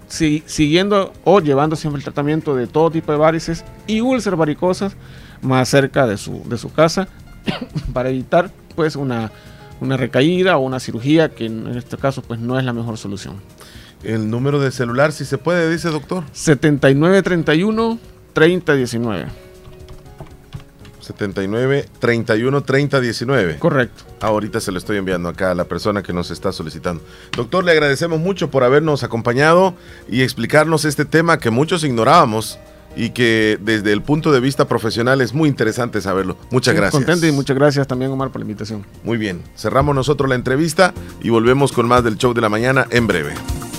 siguiendo o llevando siempre el tratamiento de todo tipo de varices y úlceras varicosas más cerca de su, de su casa *coughs* para evitar pues una, una recaída o una cirugía que en este caso pues no es la mejor solución. El número de celular, si se puede, dice doctor. 7931 3019. 79 31 30 19. Correcto. Ahorita se lo estoy enviando acá a la persona que nos está solicitando. Doctor, le agradecemos mucho por habernos acompañado y explicarnos este tema que muchos ignorábamos y que desde el punto de vista profesional es muy interesante saberlo. Muchas gracias. Contento y muchas gracias también Omar por la invitación. Muy bien, cerramos nosotros la entrevista y volvemos con más del show de la mañana en breve.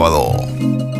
sábado.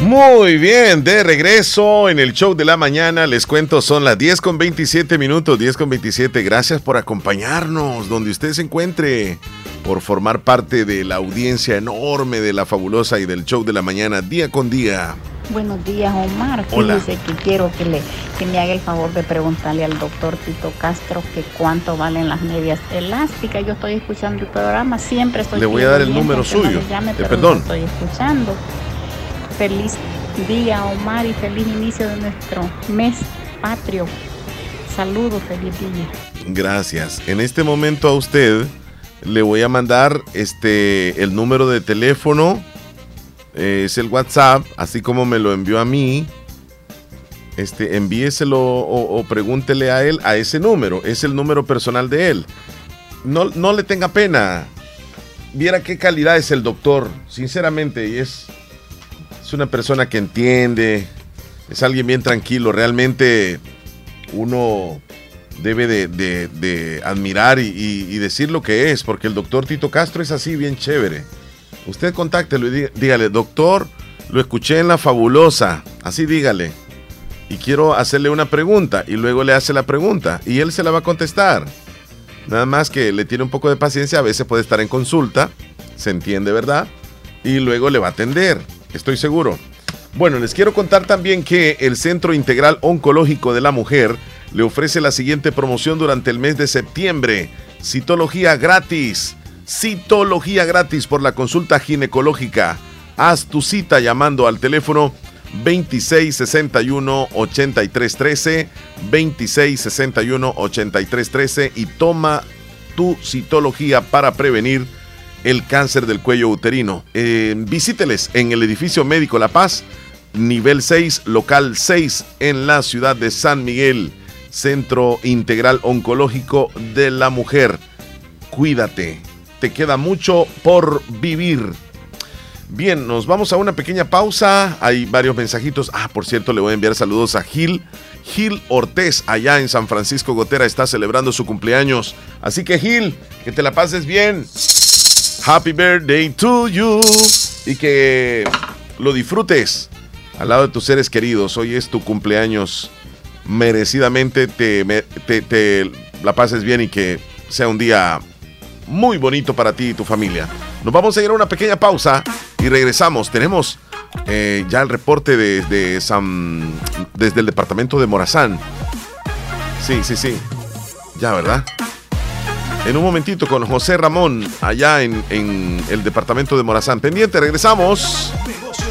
Muy bien, de regreso en el show de la mañana. Les cuento, son las 10 con 27 minutos, 10 con 27. Gracias por acompañarnos donde usted se encuentre, por formar parte de la audiencia enorme de la fabulosa y del show de la mañana, día con día. Buenos días, Omar. Hola. Fíjese que quiero que, le, que me haga el favor de preguntarle al doctor Tito Castro que cuánto valen las medias elásticas. Yo estoy escuchando el programa, siempre estoy Le voy a dar el número no suyo. llame, Eh, perdón. estoy escuchando. Feliz día, Omar, y feliz inicio de nuestro mes patrio. Saludos, feliz día. Gracias. En este momento a usted le voy a mandar este el número de teléfono. eh, es el WhatsApp, así como me lo envió a mí. Este, envíeselo o, o pregúntele a él a ese número. Es el número personal de él. No, no le tenga pena. Viera qué calidad es el doctor, sinceramente, y es, es una persona que entiende, es alguien bien tranquilo, realmente uno debe de, admirar y, y- decir lo que es, porque el doctor Tito Castro es así, bien chévere. Usted contáctelo y dí- dígale, doctor, lo escuché en la fabulosa, así dígale. Y quiero hacerle una pregunta, y luego le hace la pregunta, y él se la va a contestar. Nada más que le tiene un poco de paciencia, a veces puede estar en consulta, se entiende, ¿verdad? Y luego le va a atender, estoy seguro. Bueno, les quiero contar también que el Centro Integral Oncológico de la Mujer le ofrece la siguiente promoción durante el mes de septiembre. Citología gratis. Citología gratis por la consulta ginecológica. Haz tu cita llamando al teléfono 2661-8313, 2661-8313 y toma tu citología para prevenir el cáncer del cuello uterino. Eh, visíteles en el edificio médico La Paz, nivel 6, local 6, en la ciudad de San Miguel, Centro Integral Oncológico de la Mujer. Cuídate, te queda mucho por vivir. Bien, nos vamos a una pequeña pausa. Hay varios mensajitos. Ah, por cierto, le voy a enviar saludos a Gil. Gil Ortez, allá en San Francisco Gotera, está celebrando su cumpleaños. Así que Gil, que te la pases bien. Happy birthday to you. Y que lo disfrutes al lado de tus seres queridos. Hoy es tu cumpleaños. Merecidamente te, te- te la pases bien y que sea un día muy bonito para ti y tu familia. Nos vamos a ir a una pequeña pausa y regresamos. Tenemos eh, ya el reporte de, de San, desde el departamento de Morazán. Sí, sí, sí. Ya, ¿verdad? En un momentito con José Ramón, allá en, el departamento de Morazán. Pendiente, regresamos.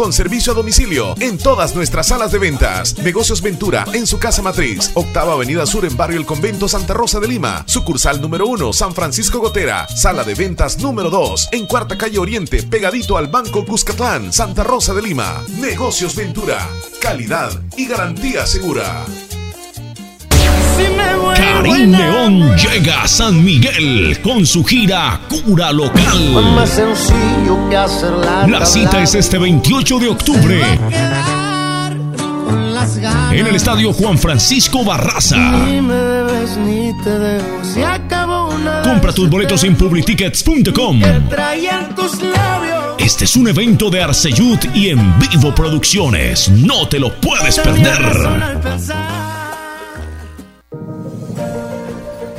con servicio a domicilio en todas nuestras salas de ventas. Negocios Ventura en su casa matriz, Octava Avenida Sur en Barrio El Convento Santa Rosa de Lima. Sucursal número 1, San Francisco Gotera. Sala de ventas número 2, en Cuarta Calle Oriente, pegadito al Banco Cuscatlán, Santa Rosa de Lima. Negocios Ventura, calidad y garantía segura. Karim León llega a San Miguel con su gira Cura Local. La cita es este 28 de octubre en el estadio Juan Francisco Barraza. Compra tus boletos en publictickets.com. Este es un evento de Arceyud y en vivo producciones. No te lo puedes perder.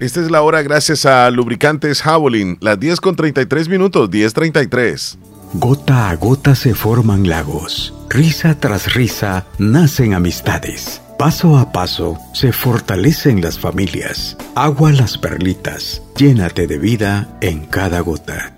Esta es la hora gracias a Lubricantes Javelin, las 10 con 33 minutos, 10.33. Gota a gota se forman lagos, risa tras risa nacen amistades, paso a paso se fortalecen las familias, agua las perlitas, llénate de vida en cada gota.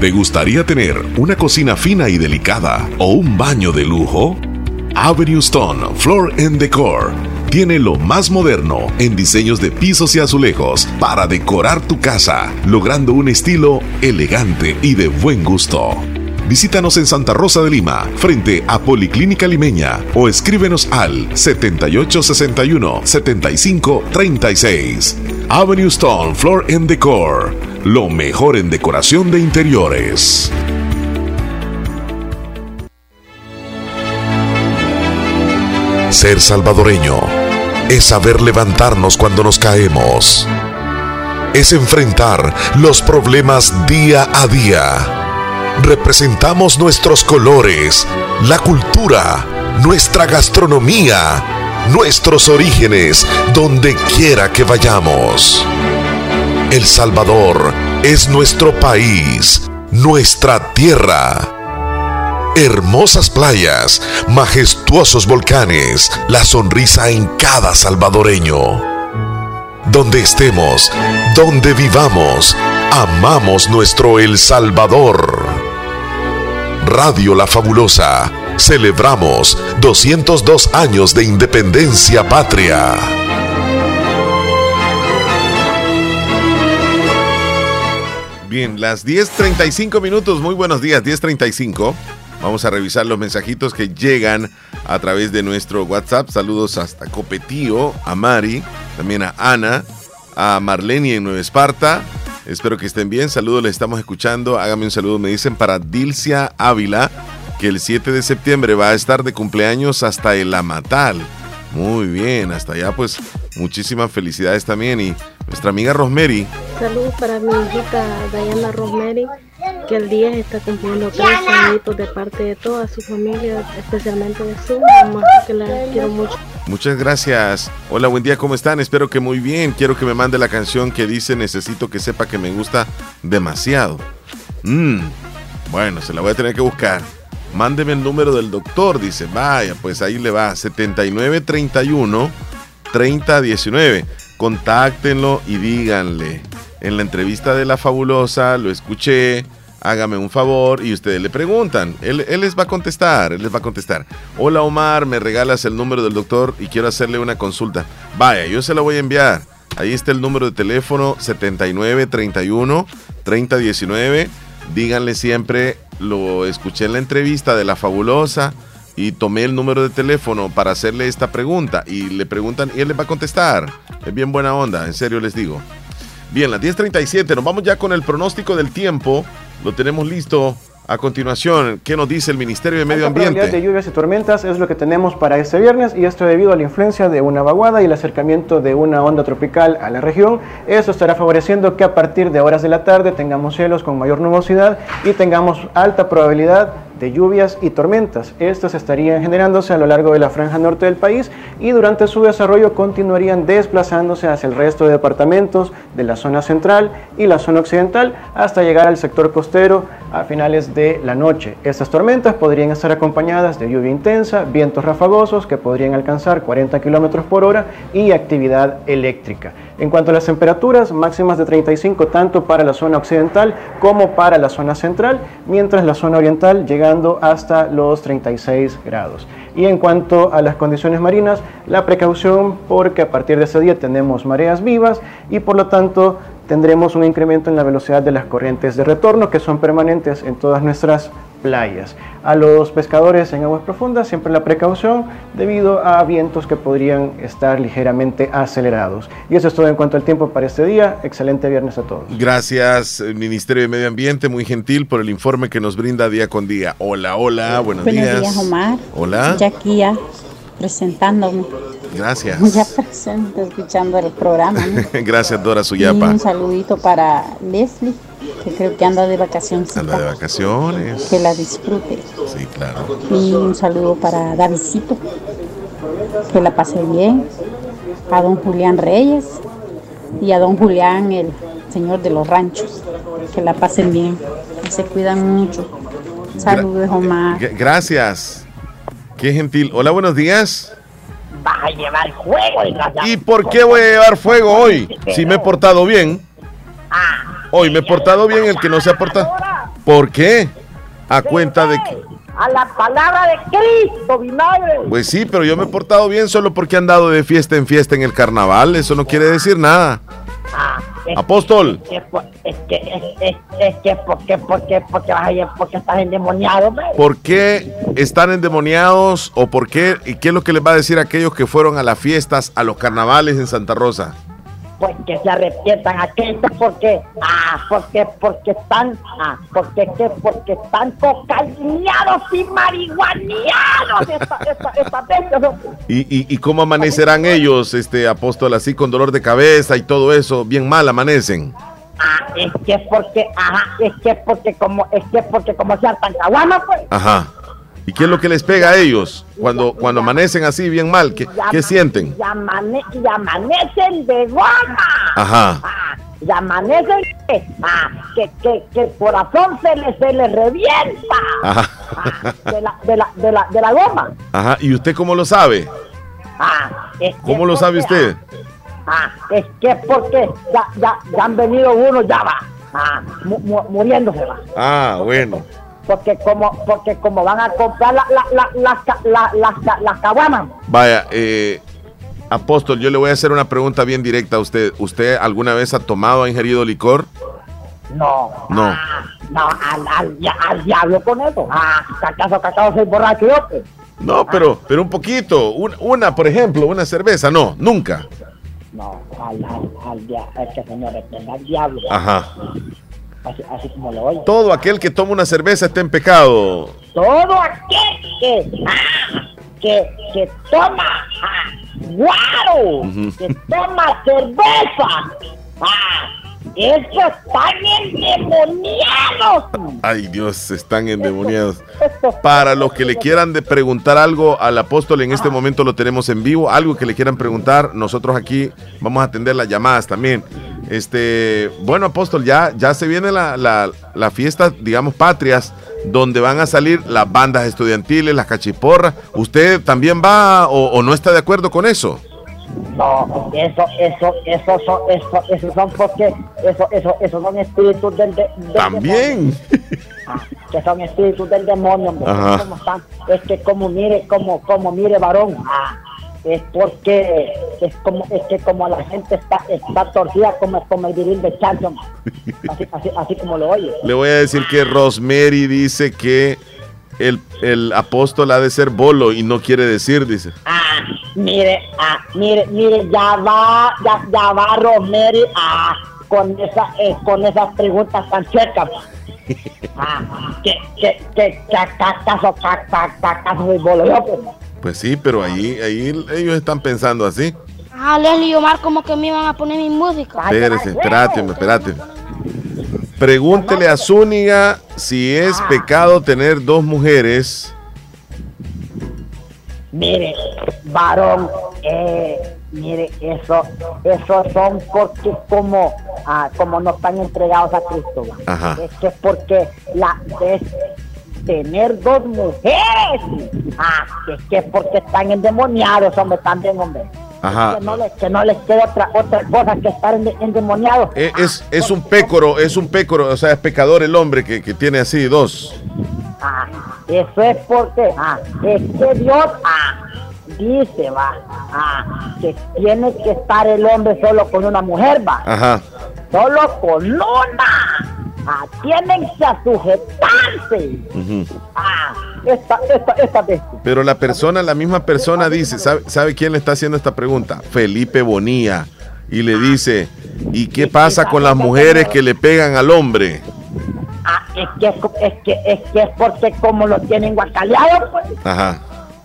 ¿Te gustaría tener una cocina fina y delicada o un baño de lujo? Avenue Stone Floor and Decor tiene lo más moderno en diseños de pisos y azulejos para decorar tu casa, logrando un estilo elegante y de buen gusto. Visítanos en Santa Rosa de Lima, frente a Policlínica Limeña, o escríbenos al 7861-7536. Avenue Stone Floor and Decor, lo mejor en decoración de interiores. Ser salvadoreño es saber levantarnos cuando nos caemos. Es enfrentar los problemas día a día. Representamos nuestros colores, la cultura, nuestra gastronomía, nuestros orígenes, donde quiera que vayamos. El Salvador es nuestro país, nuestra tierra. Hermosas playas, majestuosos volcanes, la sonrisa en cada salvadoreño. Donde estemos, donde vivamos, amamos nuestro El Salvador. Radio La Fabulosa, celebramos 202 años de independencia patria. Bien, las 10.35 minutos, muy buenos días, 10.35. Vamos a revisar los mensajitos que llegan a través de nuestro WhatsApp. Saludos hasta Copetío, a Mari, también a Ana, a Marlene en Nueva Esparta. Espero que estén bien. Saludos, les estamos escuchando. Hágame un saludo, me dicen, para Dilcia Ávila, que el 7 de septiembre va a estar de cumpleaños hasta el Amatal. Muy bien, hasta allá pues muchísimas felicidades también. Y nuestra amiga Rosemary. Saludos para mi hijita Diana Rosemary, que el día está cumpliendo tres añitos de parte de toda su familia, especialmente de su mamá, que la quiero mucho. Muchas gracias. Hola, buen día, ¿cómo están? Espero que muy bien. Quiero que me mande la canción que dice Necesito que sepa que me gusta demasiado. Mm, bueno, se la voy a tener que buscar. Mándeme el número del doctor, dice. Vaya, pues ahí le va. 7931 3019. Contáctenlo y díganle. En la entrevista de la fabulosa lo escuché. Hágame un favor y ustedes le preguntan. Él, él, les va a contestar, él les va a contestar. Hola Omar, me regalas el número del doctor y quiero hacerle una consulta. Vaya, yo se lo voy a enviar. Ahí está el número de teléfono 7931 3019. Díganle siempre, lo escuché en la entrevista de la fabulosa y tomé el número de teléfono para hacerle esta pregunta y le preguntan y él les va a contestar. Es bien buena onda, en serio les digo. Bien, las 10.37, nos vamos ya con el pronóstico del tiempo. Lo tenemos listo. A continuación, ¿qué nos dice el Ministerio de Medio Ambiente? de lluvias y tormentas es lo que tenemos para este viernes y esto debido a la influencia de una vaguada y el acercamiento de una onda tropical a la región. Eso estará favoreciendo que a partir de horas de la tarde tengamos cielos con mayor nubosidad y tengamos alta probabilidad de lluvias y tormentas. Estas estarían generándose a lo largo de la franja norte del país y durante su desarrollo continuarían desplazándose hacia el resto de departamentos de la zona central y la zona occidental hasta llegar al sector costero a finales de la noche. Estas tormentas podrían estar acompañadas de lluvia intensa, vientos rafagosos que podrían alcanzar 40 km por hora y actividad eléctrica. En cuanto a las temperaturas, máximas de 35 tanto para la zona occidental como para la zona central, mientras la zona oriental llegando hasta los 36 grados. Y en cuanto a las condiciones marinas, la precaución porque a partir de ese día tenemos mareas vivas y por lo tanto tendremos un incremento en la velocidad de las corrientes de retorno que son permanentes en todas nuestras playas. A los pescadores en aguas profundas siempre la precaución debido a vientos que podrían estar ligeramente acelerados. Y eso es todo en cuanto al tiempo para este día. Excelente viernes a todos. Gracias, Ministerio de Medio Ambiente, muy gentil por el informe que nos brinda día con día. Hola, hola, buenos, buenos días. días. Omar. Hola. Ya aquí ya presentándome. Gracias. *laughs* Ya presente, escuchando el programa. ¿no? *laughs* Gracias, Dora Y Suyapa. un saludito para Leslie, que creo que anda de vacaciones. Anda de vacaciones. Que la disfrute. Sí, claro. Y un saludo para Davidcito, que la pase bien. A don Julián Reyes y a don Julián, el señor de los ranchos. Que la pasen bien. Que se cuidan mucho. Saludos, Omar. Gracias. Qué gentil. Hola, buenos días. Vas a llevar fuego. ¿Y por qué voy a llevar fuego hoy? Si me he portado bien. Hoy me he portado bien, el que no se ha portado. ¿Por qué? A cuenta de que... A la palabra de Cristo, vinagre. Pues sí, pero yo me he portado bien solo porque he andado de fiesta en fiesta en el carnaval. Eso no quiere decir nada. Ah, es- Apóstol. Es que, es que, es, que, porque, porque, porque porque estás endemoniado. ¿Por qué están endemoniados o por qué? ¿Y qué es lo que les va a decir a aquellos que fueron a las fiestas, a los carnavales en Santa Rosa? Pues que se arrepientan aquellos porque, ah, porque, porque están, ah, porque, que, porque están cocaíneados y marihuaneados esta, esta, esta. ¿Y, y, y cómo amanecerán ellos, este apóstol, así con dolor de cabeza y todo eso? Bien mal amanecen. Ah, es que es porque, ajá, es que es porque como, es que es porque como se hartan caguamas, pues. Ajá. ¿Y qué es lo que les pega a ellos cuando, cuando amanecen así bien mal? ¿Qué, qué sienten? Y, amane- y amanecen de goma. Ajá. Ah, y amanecen que, ah, que, que, que el corazón se les, se les revienta Ajá. de la, de, la, de, la, de la goma. Ajá. ¿Y usted cómo lo sabe? Ah, es que ¿Cómo lo sabe usted? Ah, es que es porque ya, ya, ya han venido unos, ya va, ah, mu- mu- muriéndose va. Ah, bueno. Porque como, porque como van a comprar la, la, la, las la- las caguamas. Vaya, eh, apóstol, yo le voy a hacer una pregunta bien directa a usted. ¿Usted alguna vez ha tomado o ha ingerido licor? No, No. no, al, al, al diablo con eso. Ah, ¿acaso, acaso soy borracho yo? pues? No, pero, pero un poquito. Un- una, por ejemplo, una cerveza. No, nunca. No, al, al, al, dia- es que señor, al diablo. Ajá. Así, así como lo oye. Todo aquel que toma una cerveza está en pecado. Todo aquel que, ah, que, que toma ah, guaro, Ujú. que toma cerveza, ah, esos están endemoniados. Ay, Dios, están endemoniados. Para los que le quieran preguntar algo al apóstol, en este momento lo tenemos en vivo. Algo que le quieran preguntar, nosotros aquí vamos a atender las llamadas también. Este, bueno, apóstol, ya, ya se viene la, la, la fiesta, digamos, patrias, donde van a salir las bandas estudiantiles, las cachiporras. ¿Usted también va o no está de acuerdo con eso? No, eso, eso, eso son, eso, eso son porque, eso, eso, eso son espíritus del, de- del También. Ah, que son espíritus del demonio. ¿Cómo están? Es que como mire, como, como mire varón, ah, es porque es como, es que como la gente está, está torcida como, como el viril de Chanson, así, así, así como lo oye. Le voy a decir que Rosemary dice que el, el apóstol ha de ser bolo y no quiere decir, dice. Ah, mire, ah, mire, mire, ya va, ya, ya va Rosemary, ah, con esa, eh, con esas preguntas tan chuecas. Ah, que, que, que, bolo yo, pues. Pues sí, pero ahí, ahí ellos están pensando así. Ah, Leslie y Omar como que me iban a poner mi música. Espérese, espérate, espérate. Pregúntele a Zúñiga si es pecado tener dos mujeres. Mire, varón, eh, mire, eso, eso son porque como, ah, como no están entregados a Cristo. Ajá. Es que porque la es tener dos mujeres. Ah, es que porque están endemoniados, hombre, también, hombre. Ajá. Que no les, que no les quede otra, otra cosa que estar ende- endemoniados. Eh, Es, es un pécoro, es un pécoro, o sea, es pecador el hombre que, que tiene así dos. Ah, eso es porque ah, es que Dios ah, dice, va, ah, que tiene que estar el hombre solo con una mujer, va, Ajá. solo con una. Ah, tienen que sujetarse. Ah, esta, esta. Pero la persona, la misma persona dice, ¿sabe, ¿sabe quién le está haciendo esta pregunta? Felipe Bonía. Y le dice, ¿y qué pasa con las mujeres que le pegan al hombre? Ah, es que es que es que es porque como lo tienen guacaleado, pues. Ajá.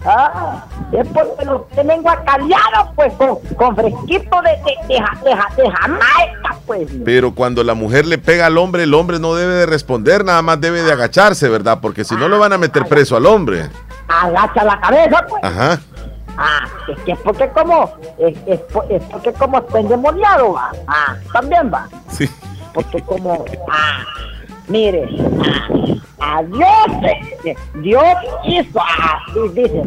Ah, es porque lo tienen guacaleado, pues, con, con fresquito de, de, de, de ja- de Jamaica, pues. Pero cuando la mujer le pega al hombre, el hombre no debe de responder, nada más debe de agacharse, ¿verdad? Porque si no lo van a meter preso al hombre. Agacha la cabeza, pues. Ajá. Ah, es que es porque como, es, es, es porque como está endemoniado, va. Ah, también va. Sí. Porque como, ah, mire, ah, a Dios, eh, Dios hizo, ah, y dice,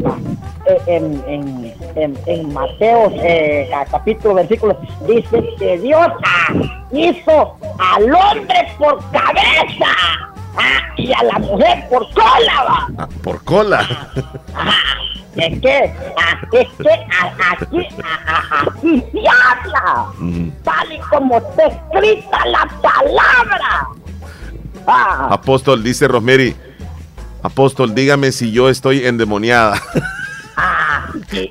eh, en, en, en, en Mateo, eh, capítulo, versículo, dice que Dios ah, hizo al hombre por cabeza ah, y a la mujer por cola. Ah, por cola. Es que, ah, es que aquí, aquí se habla, Ujú. tal y como está escrita la palabra. *laughs* Apóstol, dice Rosemary. Apóstol, dígame si yo estoy endemoniada. *laughs* ah, si,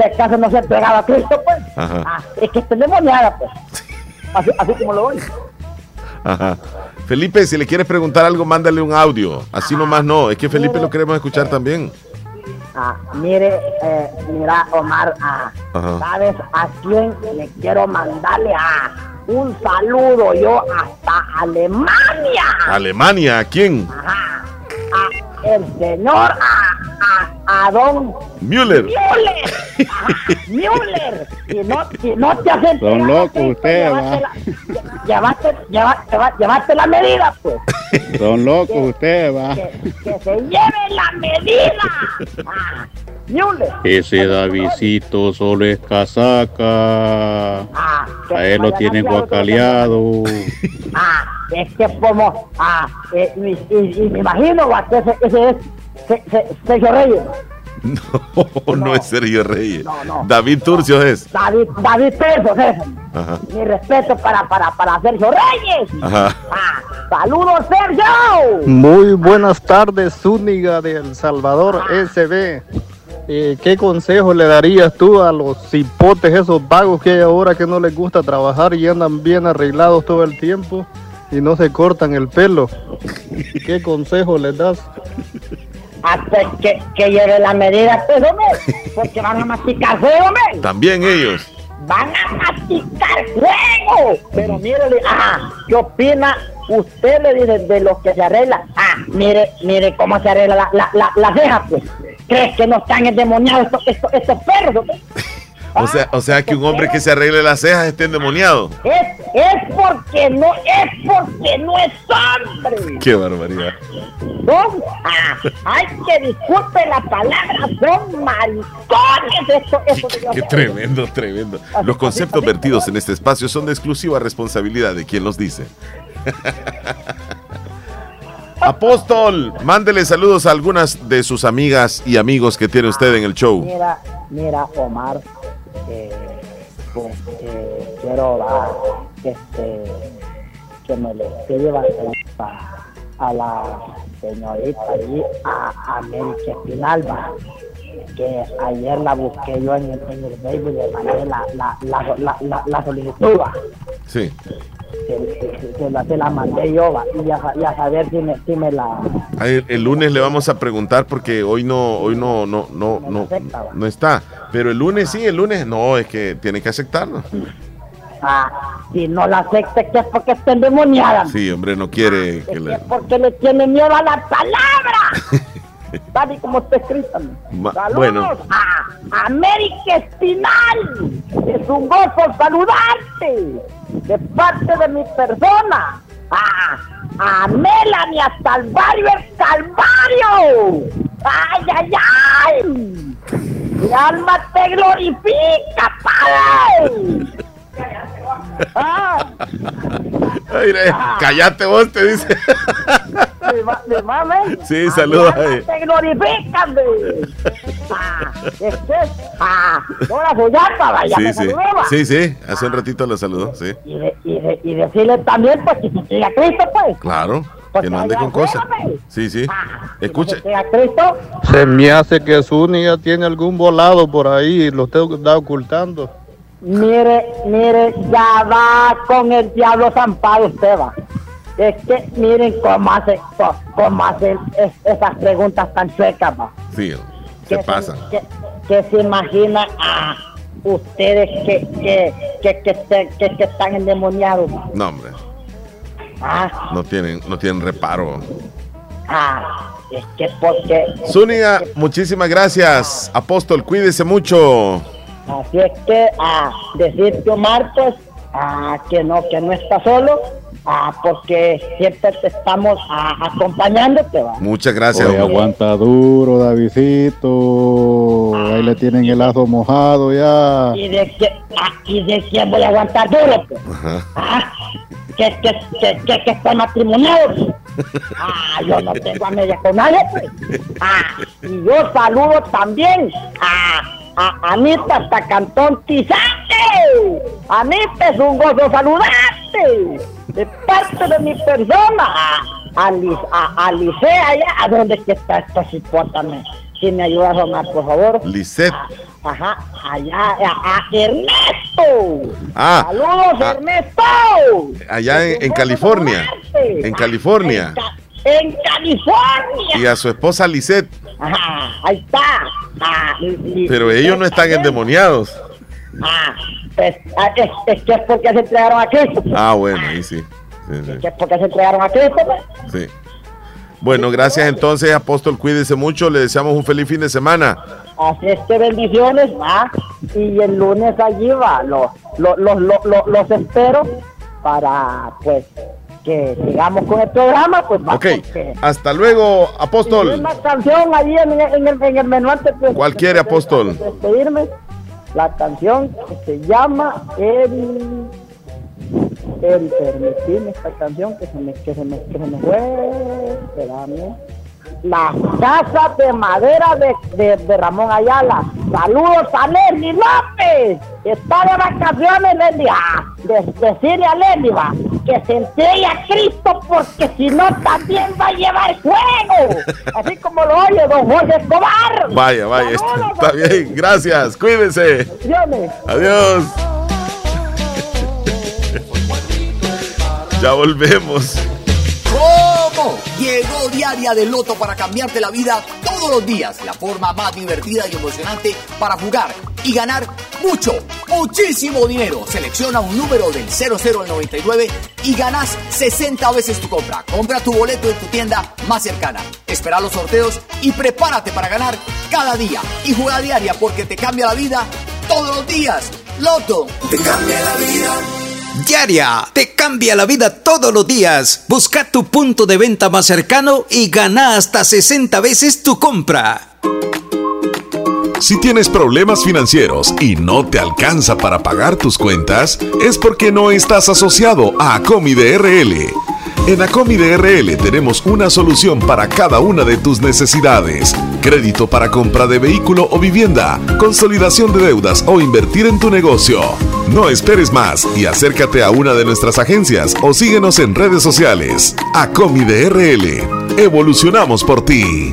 acaso no se ha entregado a Cristo, pues, ah, es que está endemoniada, pues. *laughs* Así, así como lo oye. Ajá. Felipe, si le quieres preguntar algo, mándale un audio. Así nomás no. Es que Felipe lo queremos escuchar también. Ah, mire, eh, mira, Omar, ah. ¿sabes a quién le quiero mandarle ah, un saludo yo hasta Alemania? Alemania, ¿a quién? Ajá, a el señor, a, a, a don Müller. Müller. Ajá, *laughs* Müller. Si no, si no te enterado, Son locos ustedes, llévate va. la- Llevaste, lleva- lleva- llevaste la medida, pues. Son locos ustedes, va. Que, que se lleve la medida. Ah, Müller. Ese Davidcito solo es casaca. Ah, A él lo tienen guacaleado. Ah, es que como, ah, eh, y, y- y me imagino va, que ese, ese es Se- Se- Sergio Reyes. *laughs* No, no es Sergio Reyes. No, no. David Turcios es. David, David César. Ajá. Mi respeto para, para, para Sergio Reyes. Ajá. Ah, saludos, Sergio. Muy buenas tardes, Zúñiga de El Salvador SB. Eh, ¿Qué consejo le darías tú a los cipotes, esos vagos que hay ahora que no les gusta trabajar y andan bien arreglados todo el tiempo y no se cortan el pelo? ¿Qué consejo les das? Hasta que, que lleve la medida, pues, hombre. Porque van a masticar fuego, hombre. También ellos. Van a masticar fuego. Pero mire, le- ah, ¿qué opina usted le dice de los que se arregla? Ah, mire, mire cómo se arregla la, la, la, la ceja, pues. ¿Crees que no están endemoniados estos, estos, estos perros? *laughs* O sea, o sea que un hombre que se arregle las cejas esté endemoniado. Es, es porque no, es porque no es hombre. Qué barbaridad. Son, ah, ay, que disculpe la palabra, son maricones. Esto, esto de los- Qué tremendo, tremendo. Los conceptos vertidos en este espacio son de exclusiva responsabilidad de quien los dice. *laughs* Apóstol, mándele saludos a algunas de sus amigas y amigos que tiene usted en el show. Mira, mira, Omar, eh, pues, quiero ah, este, que me le pide a, a la señorita ahí, a América Espinalba, que ayer la busqué yo en, el- en el Facebook y le mandé la, la, la, la, solicitud, va, Sí. Que, la, se la mandé yo, va, y a, y a saber si me, si me la... Ay, El, lunes le vamos a preguntar porque hoy no, hoy no, no, no, no, no está. Pero el lunes sí, el lunes no, es que tiene que aceptarlo. Ah, si no la acepte, que es porque está endemoniada. Sí, hombre, no quiere que le... porque le tiene miedo a la palabra. *laughs* Tal y como está escrita. Saludos bueno. a América Espinal. Es un gozo saludarte de parte de mi persona. A, a Melanie hasta el barrio El Calvario. ¡Ay, ay, ay! Mi alma te glorifica, Padre. Ah, Ay, cállate vos, te dice. *laughs* mi, mi mami. Sí, saludos ahí. te glorifican. Ah, es que, ah, ahora soy ya, vaya, Sí, sí. saludaba. Sí, sí. Hace un ratito lo saludó, sí. Y, de- y, de- y decirle también, pues, que se siga Cristo, pues. Claro. Que no ande con cosas. Sí, sí. Escuche. Siga Cristo. Se me hace que Zúñiga tiene algún volado por ahí y lo tengo está ocultando. Mire, mire, ya va con el diablo zampado usted va. Es que miren cómo hace, cómo hace es- esas preguntas tan chuecas, va. Sí, se pasa. que, que se imagina a ustedes que, que, que, que, este- que- que están endemoniados. No, hombre. Ah, No tienen, no tienen reparo. ah, es que porque... Zúñiga, muchísimas gracias. Apóstol, cuídese mucho. Así es que a decir que Omar, pues, ah, que no, que no está solo, ah, porque siempre te estamos ah, acompañándote, va. Muchas gracias. Oye, aguanta duro, Davidito. Ahí le tienen el ajo mojado ya. Y de que, ah, y de quién voy a aguantar duro, pues. Ah, que, que, que, que, que está matrimoniado. pues. *laughs* Ah, yo no tengo a media con nadie, pues. Ah, y yo saludo también a, a Anita hasta Cantón Tizate. Anita, es un gozo saludarte. De parte de mi persona. A, a, a, Licea allá. ¿A dónde que está esta hipótame? Si me ayudas, Omar, por favor. Lisette. Ajá, allá, a, a Ernesto. Ah, Saludos, ah. Ernesto. Allá en, en California. En California. En California. Y a su esposa Lisette. Ajá, ahí está. Ah, Pero ellos no están endemoniados. Ah, pues, ah, es, es que es porque se entregaron a Cristo. Ah, bueno, ahí sí. Sí, sí, Que es porque se entregaron a Cristo. pues. sí. Bueno, gracias entonces, Apóstol. Cuídese mucho. Le deseamos un feliz fin de semana. Así es que bendiciones, va. Y el lunes allí va. Los, los, los, los- los espero para, pues, que sigamos con el programa. Pues va. Ok, porque- hasta luego, Apóstol. una canción ahí en, en el, en el menú antes de, ¿Cuál quiere, Apóstol? de despedirme. La canción que se llama El. El permitirme esta canción que se me, que se me, que se me fue. Espérame. La casa de madera de, de, de Ramón Ayala. Saludos a Leslie López. que Está de vacaciones, Leslie. Ah, de- decirle a Leslie va, que se entregue a Cristo porque si no también va a llevar fuego. *laughs* Así como lo oye don Jorge Escobar. Vaya, vaya, está, está bien. Gracias, cuídense. Adiós. *laughs* Ya volvemos. ¿Cómo? Llegó Diaria del Loto para cambiarte la vida todos los días. La forma más divertida y emocionante para jugar y ganar mucho, muchísimo dinero. Selecciona un número del 00 al 99 y ganas 60 veces tu compra. Compra tu boleto en tu tienda más cercana. Espera los sorteos y prepárate para ganar cada día. Y juega diaria porque te cambia la vida todos los días. Loto. Te cambia la vida. Diaria, te cambia la vida todos los días. Busca tu punto de venta más cercano y gana hasta 60 veces tu compra. Si tienes problemas financieros y no te alcanza para pagar tus cuentas, es porque no estás asociado a Acomi DRL. En Acomi DRL tenemos una solución para cada una de tus necesidades. Crédito para compra de vehículo o vivienda, consolidación de deudas o invertir en tu negocio. No esperes más y acércate a una de nuestras agencias o síguenos en redes sociales. Acomi DRL. Evolucionamos por ti.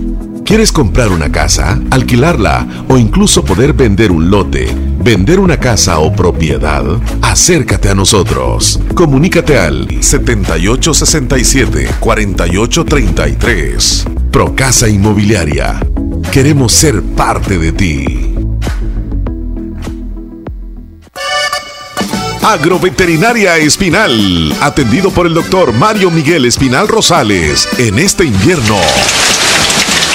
¿Quieres comprar una casa, alquilarla o incluso poder vender un lote, vender una casa o propiedad? Acércate a nosotros. Comunícate al 7867-4833. Procasa Inmobiliaria. Queremos ser parte de ti. Agroveterinaria Espinal, atendido por el doctor Mario Miguel Espinal Rosales, en este invierno.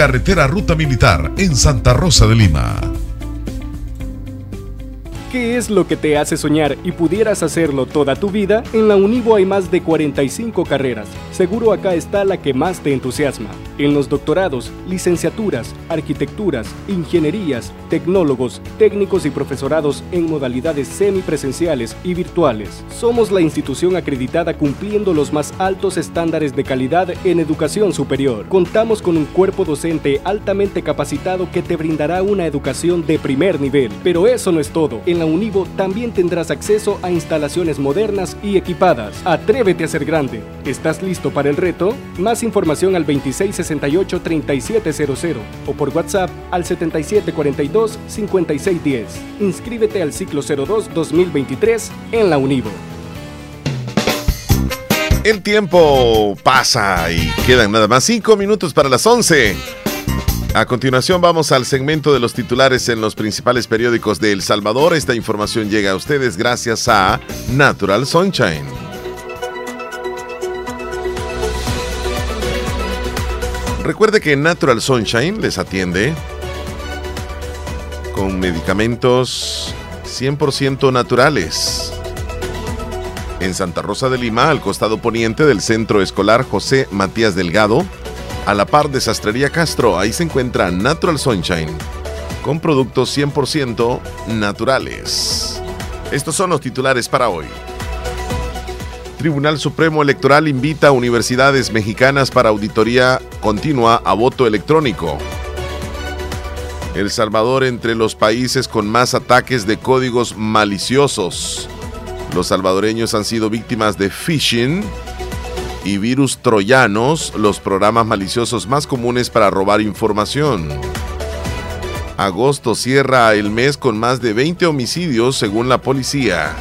carretera Ruta Militar en Santa Rosa de Lima. ¿Qué es lo que te hace soñar y pudieras hacerlo toda tu vida? En la Univo hay más de 45 carreras. Seguro acá está la que más te entusiasma. En los doctorados, licenciaturas, arquitecturas, ingenierías, tecnólogos, técnicos y profesorados en modalidades semipresenciales y virtuales. Somos la institución acreditada cumpliendo los más altos estándares de calidad en educación superior. Contamos con un cuerpo docente altamente capacitado que te brindará una educación de primer nivel. Pero eso no es todo. En la Univo también tendrás acceso a instalaciones modernas y equipadas. Atrévete a ser grande. ¿Estás listo para el reto? Más información al 2668-3700 o por WhatsApp al 7742-5610. Inscríbete al ciclo 02-2023 en la Univo. El tiempo pasa y quedan nada más cinco minutos para las 11. A continuación vamos al segmento de los titulares en los principales periódicos de El Salvador. Esta información llega a ustedes gracias a Natural Sunshine. Recuerde que Natural Sunshine les atiende con medicamentos 100% naturales. En Santa Rosa de Lima, al costado poniente del Centro Escolar José Matías Delgado, a la par de Sastrería Castro, ahí se encuentra Natural Sunshine, con productos 100% naturales. Estos son los titulares para hoy. Tribunal Supremo Electoral invita a universidades mexicanas para auditoría continua a voto electrónico. El Salvador entre los países con más ataques de códigos maliciosos. Los salvadoreños han sido víctimas de phishing y virus troyanos, los programas maliciosos más comunes para robar información. Agosto cierra el mes con más de 20 homicidios según la policía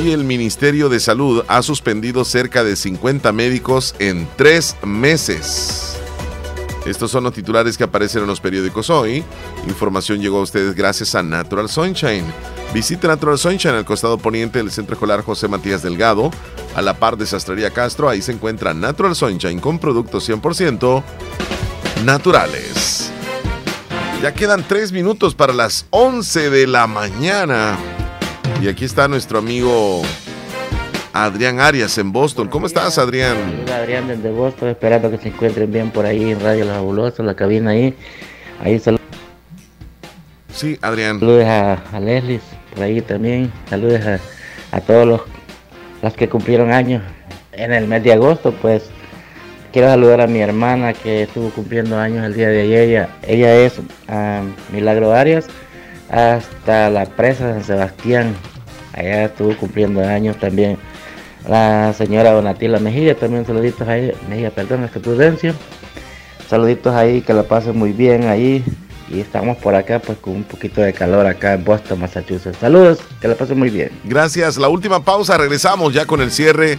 y el Ministerio de Salud ha suspendido cerca de 50 médicos en tres meses. Estos son los titulares que aparecen en los periódicos hoy. Información llegó a ustedes gracias a Natural Sunshine. Visite Natural Sunshine al costado poniente del Centro Escolar José Matías Delgado, a la par de Sastrería Castro. Ahí se encuentra Natural Sunshine con productos 100% naturales. Ya quedan tres minutos para las 11 de la mañana. Y aquí está nuestro amigo Adrián Arias en Boston. ¿Cómo estás, Adrián? Adrián desde Boston, esperando que se encuentren bien por ahí en Radio La Fabulosa, en la cabina ahí. Ahí saludos. Sí, Adrián. Saludos a, Leslie, por ahí también. Saludos a, todos los, los que cumplieron años en el mes de agosto, pues quiero saludar a mi hermana que estuvo cumpliendo años el día de ayer. Ella, ella es ah, Milagro Arias, hasta la presa de San Sebastián, allá estuvo cumpliendo años también la señora Donatila Mejía, también saluditos ahí, Mejía, perdón, es que prudencia, saluditos ahí, que la pasen muy bien ahí, y estamos por acá pues con un poquito de calor acá en Boston, Massachusetts. Saludos, que la pasen muy bien. Gracias, la última pausa, regresamos ya con el cierre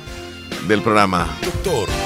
del programa. Doctor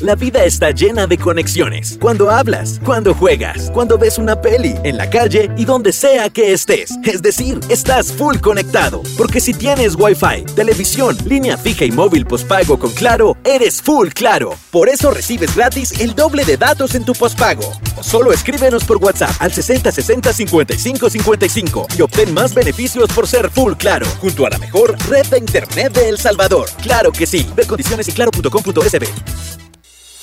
La vida está llena de conexiones. Cuando hablas, cuando juegas, cuando ves una peli, en la calle y donde sea que estés. Es decir, estás full conectado. Porque si tienes Wi-Fi, televisión, línea fija y móvil pospago con Claro, eres full Claro. Por eso recibes gratis el doble de datos en tu pospago. solo escríbenos por WhatsApp al 6060 55 55 y obtén más beneficios por ser full Claro, junto a la mejor red de internet de El Salvador. Claro que sí. Ver condiciones en claro.com.sb.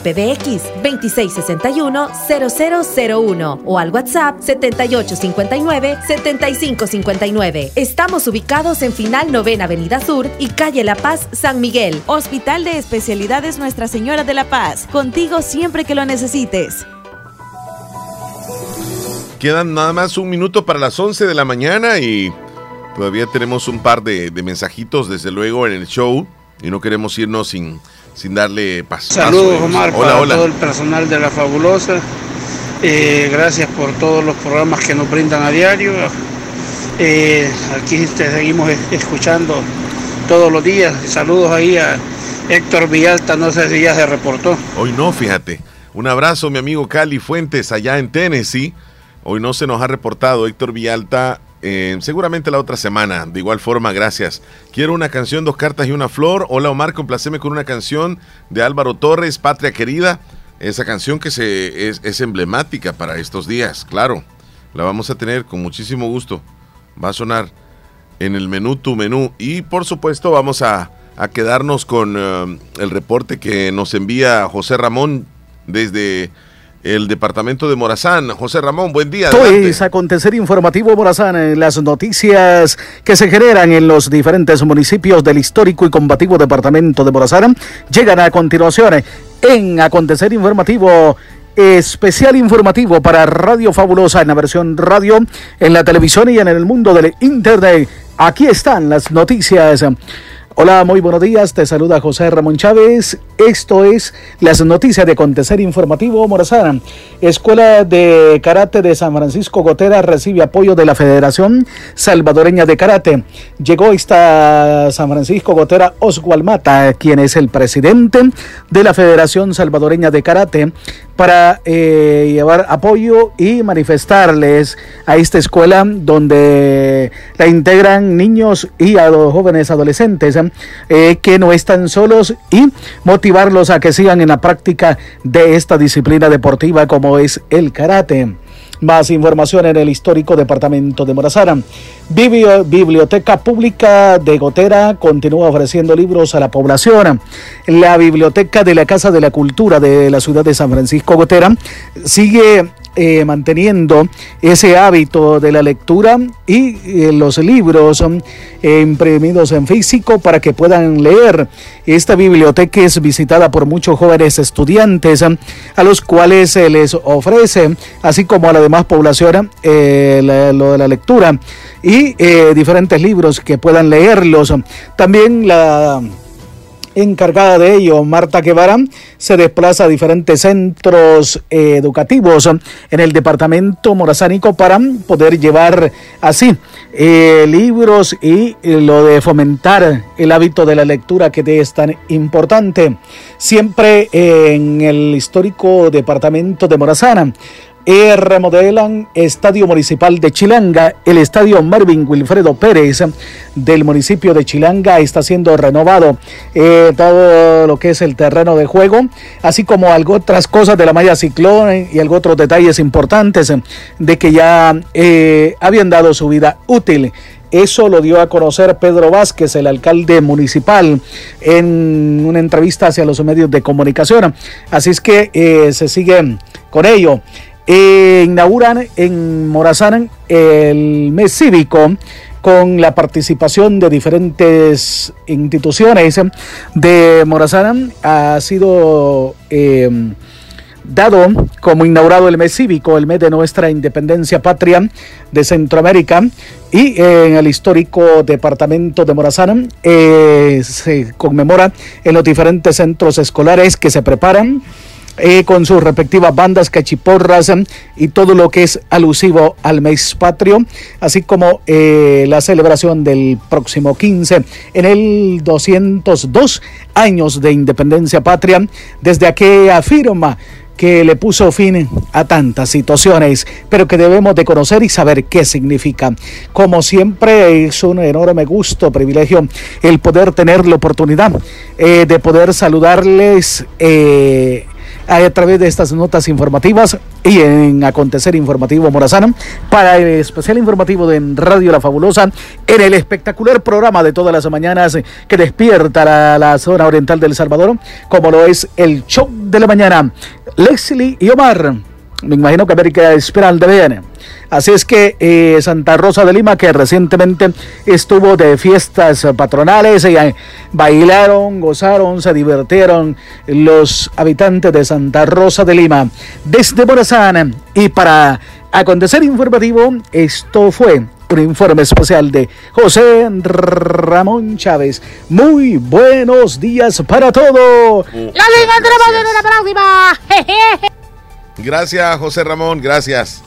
PBX 2661-0001 o al WhatsApp 7859-7559. Estamos ubicados en Final Novena Avenida Sur y Calle La Paz, San Miguel. Hospital de Especialidades Nuestra Señora de la Paz. Contigo siempre que lo necesites. Quedan nada más un minuto para las 11 de la mañana y todavía tenemos un par de, de mensajitos, desde luego, en el show y no queremos irnos sin sin darle paso. Saludos Omar para todo el personal de La Fabulosa. Eh, gracias por todos los programas que nos brindan a diario. Eh, aquí te seguimos escuchando todos los días. Saludos ahí a Héctor Villalta, no sé si ya se reportó. Hoy no, fíjate. Un abrazo, mi amigo Cali Fuentes, allá en Tennessee. Hoy no se nos ha reportado Héctor Villalta eh, seguramente la otra semana. De igual forma, gracias. Quiero una canción, dos cartas y una flor. Hola Omar, complaceme con una canción de Álvaro Torres, Patria Querida. Esa canción que se, es, emblemática para estos días, claro. La vamos a tener con muchísimo gusto. Va a sonar en el menú tu menú. Y por supuesto vamos a, quedarnos con eh, el reporte que nos envía José Ramón desde el departamento de Morazán. José Ramón, buen día. Adelante. es acontecer informativo Morazán, eh, las noticias que se generan en los diferentes municipios del histórico y combativo departamento de Morazán llegan a continuación en acontecer informativo. Especial informativo para Radio Fabulosa en la versión radio, en la televisión y en el mundo del internet. Aquí están las noticias. Hola, muy buenos días. Te saluda José Ramón Chávez. Esto es las noticias de acontecer informativo Morazán. Escuela de Karate de San Francisco Gotera recibe apoyo de la Federación Salvadoreña de Karate. Llegó esta San Francisco Gotera Oswald Mata, quien es el presidente de la Federación Salvadoreña de Karate, para eh, llevar apoyo y manifestarles a esta escuela donde la integran niños y a los jóvenes adolescentes eh, que no están solos y motivarlos a que sigan en la práctica de esta disciplina deportiva como es el karate. Más información en el histórico departamento de. Bibli- Biblioteca Pública de Gotera continúa ofreciendo libros a la población. La Biblioteca de la Casa de la Cultura de la ciudad de San Francisco Gotera sigue eh, manteniendo ese hábito de la lectura y eh, los libros son eh, imprimidos en físico para que puedan leer. Esta biblioteca es visitada por muchos jóvenes estudiantes eh, a los cuales se les ofrece, así como a la demás población, la- lo de la lectura y diferentes libros que puedan leerlos. También la encargada de ello, Marta Guevara, se desplaza a diferentes centros eh, educativos en el departamento morazánico para poder llevar así eh, libros y eh, lo de fomentar el hábito de la lectura que es tan importante. Siempre en el histórico departamento de Morazana. Eh, remodelan Estadio Municipal de Chilanga. El Estadio Marvin Wilfredo Pérez del municipio de Chilanga está siendo renovado. Eh, todo lo que es el terreno de juego, así como algo otras cosas de la malla ciclón y algo otros detalles importantes de que ya eh, habían dado su vida útil. Eso lo dio a conocer Pedro Vázquez, el alcalde municipal, en una entrevista hacia los medios de comunicación. Así es que eh, se sigue con ello. Eh, inauguran en Morazán el mes cívico con la participación de diferentes instituciones de Morazán. Ha sido eh, dado como inaugurado el mes cívico, el mes de nuestra independencia patria de Centroamérica y en el histórico departamento de Morazán eh, se conmemora en los diferentes centros escolares que se preparan eh, con sus respectivas bandas, cachiporras eh, y todo lo que es alusivo al mes patrio, así como eh, la celebración del próximo 15 en el 202 años de independencia patria, desde aquella firma que le puso fin a tantas situaciones, pero que debemos de conocer y saber qué significa. Como siempre, es un enorme gusto, privilegio, el poder tener la oportunidad eh, de poder saludarles. A través de estas notas informativas y en Acontecer Informativo Morazano para el especial informativo de Radio La Fabulosa en el espectacular programa de todas las mañanas que despierta la, la zona oriental del Salvador como lo es el show de la mañana. Leslie y Omar me imagino que América espera al DBN Así es que eh, Santa Rosa de Lima, que recientemente estuvo de fiestas patronales, y, eh, bailaron, gozaron, se divirtieron los habitantes de Santa Rosa de Lima. Desde Morazán y para acontecer informativo, esto fue un informe especial de José Ramón Chávez. Muy buenos días para todos. La liga en la próxima. Gracias, José Ramón, gracias.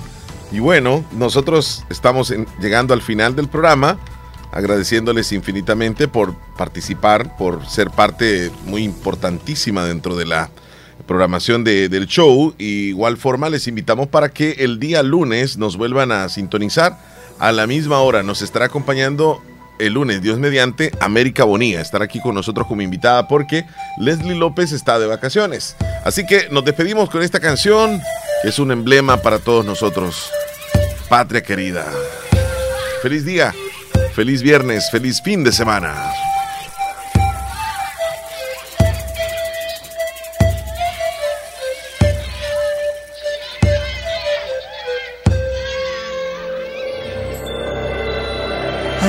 Y bueno, nosotros estamos en- llegando al final del programa, agradeciéndoles infinitamente por participar, por ser parte muy importantísima dentro de la programación de- del show. Y igual forma les invitamos para que el día lunes nos vuelvan a sintonizar a la misma hora. Nos estará acompañando el lunes, Dios mediante, América Bonilla. Estará aquí con nosotros como invitada porque Leslie López está de vacaciones. Así que nos despedimos con esta canción que es un emblema para todos nosotros. Patria querida. Feliz día, feliz viernes, feliz fin de semana.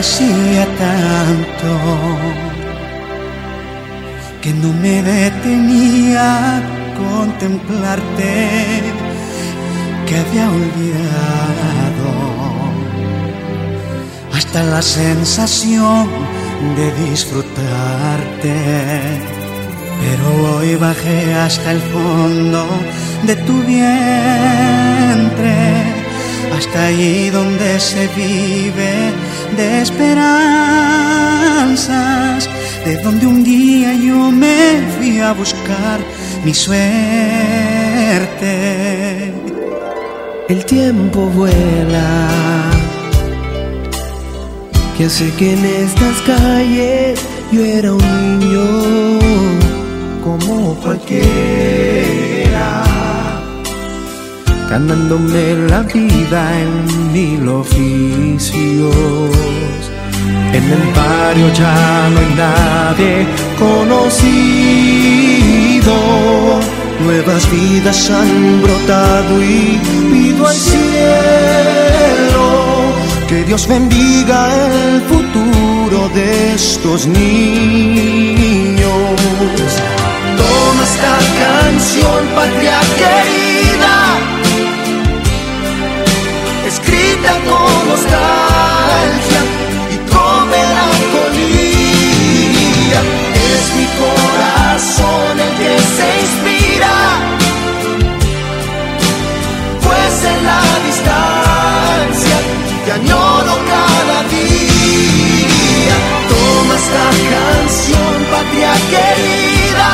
Hacía tanto que no me detenía a contemplarte, que había olvidado hasta la sensación de disfrutarte. Pero hoy bajé hasta el fondo de tu vientre, hasta ahí donde se vive de esperanzas, de donde un día yo me fui a buscar mi suerte. El tiempo vuela, que sé que en estas calles yo era un niño como cualquiera, ganándome la vida en mil oficios. En el barrio ya no hay nadie conocido. Nuevas vidas han brotado y pido al cielo que Dios bendiga el futuro de estos niños. Toma esta canción, patria querida, nostalgia y con melancolía. Es mi corazón el que se inspira, pues en la distancia te añoro cada día. Toma esta canción, patria querida,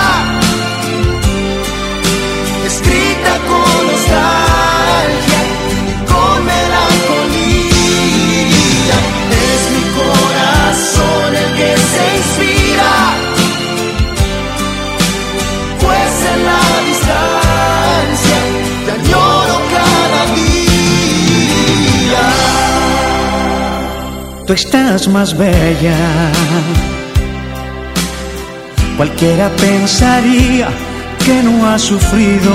Tú estás más bella. Cualquiera pensaría que no has sufrido,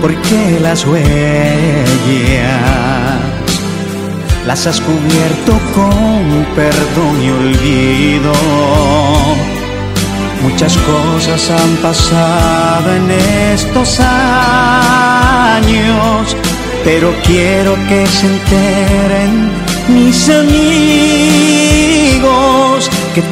porque las huellas las has cubierto con perdón y olvido. Muchas cosas han pasado en estos años, pero quiero que se enteren mis amigos que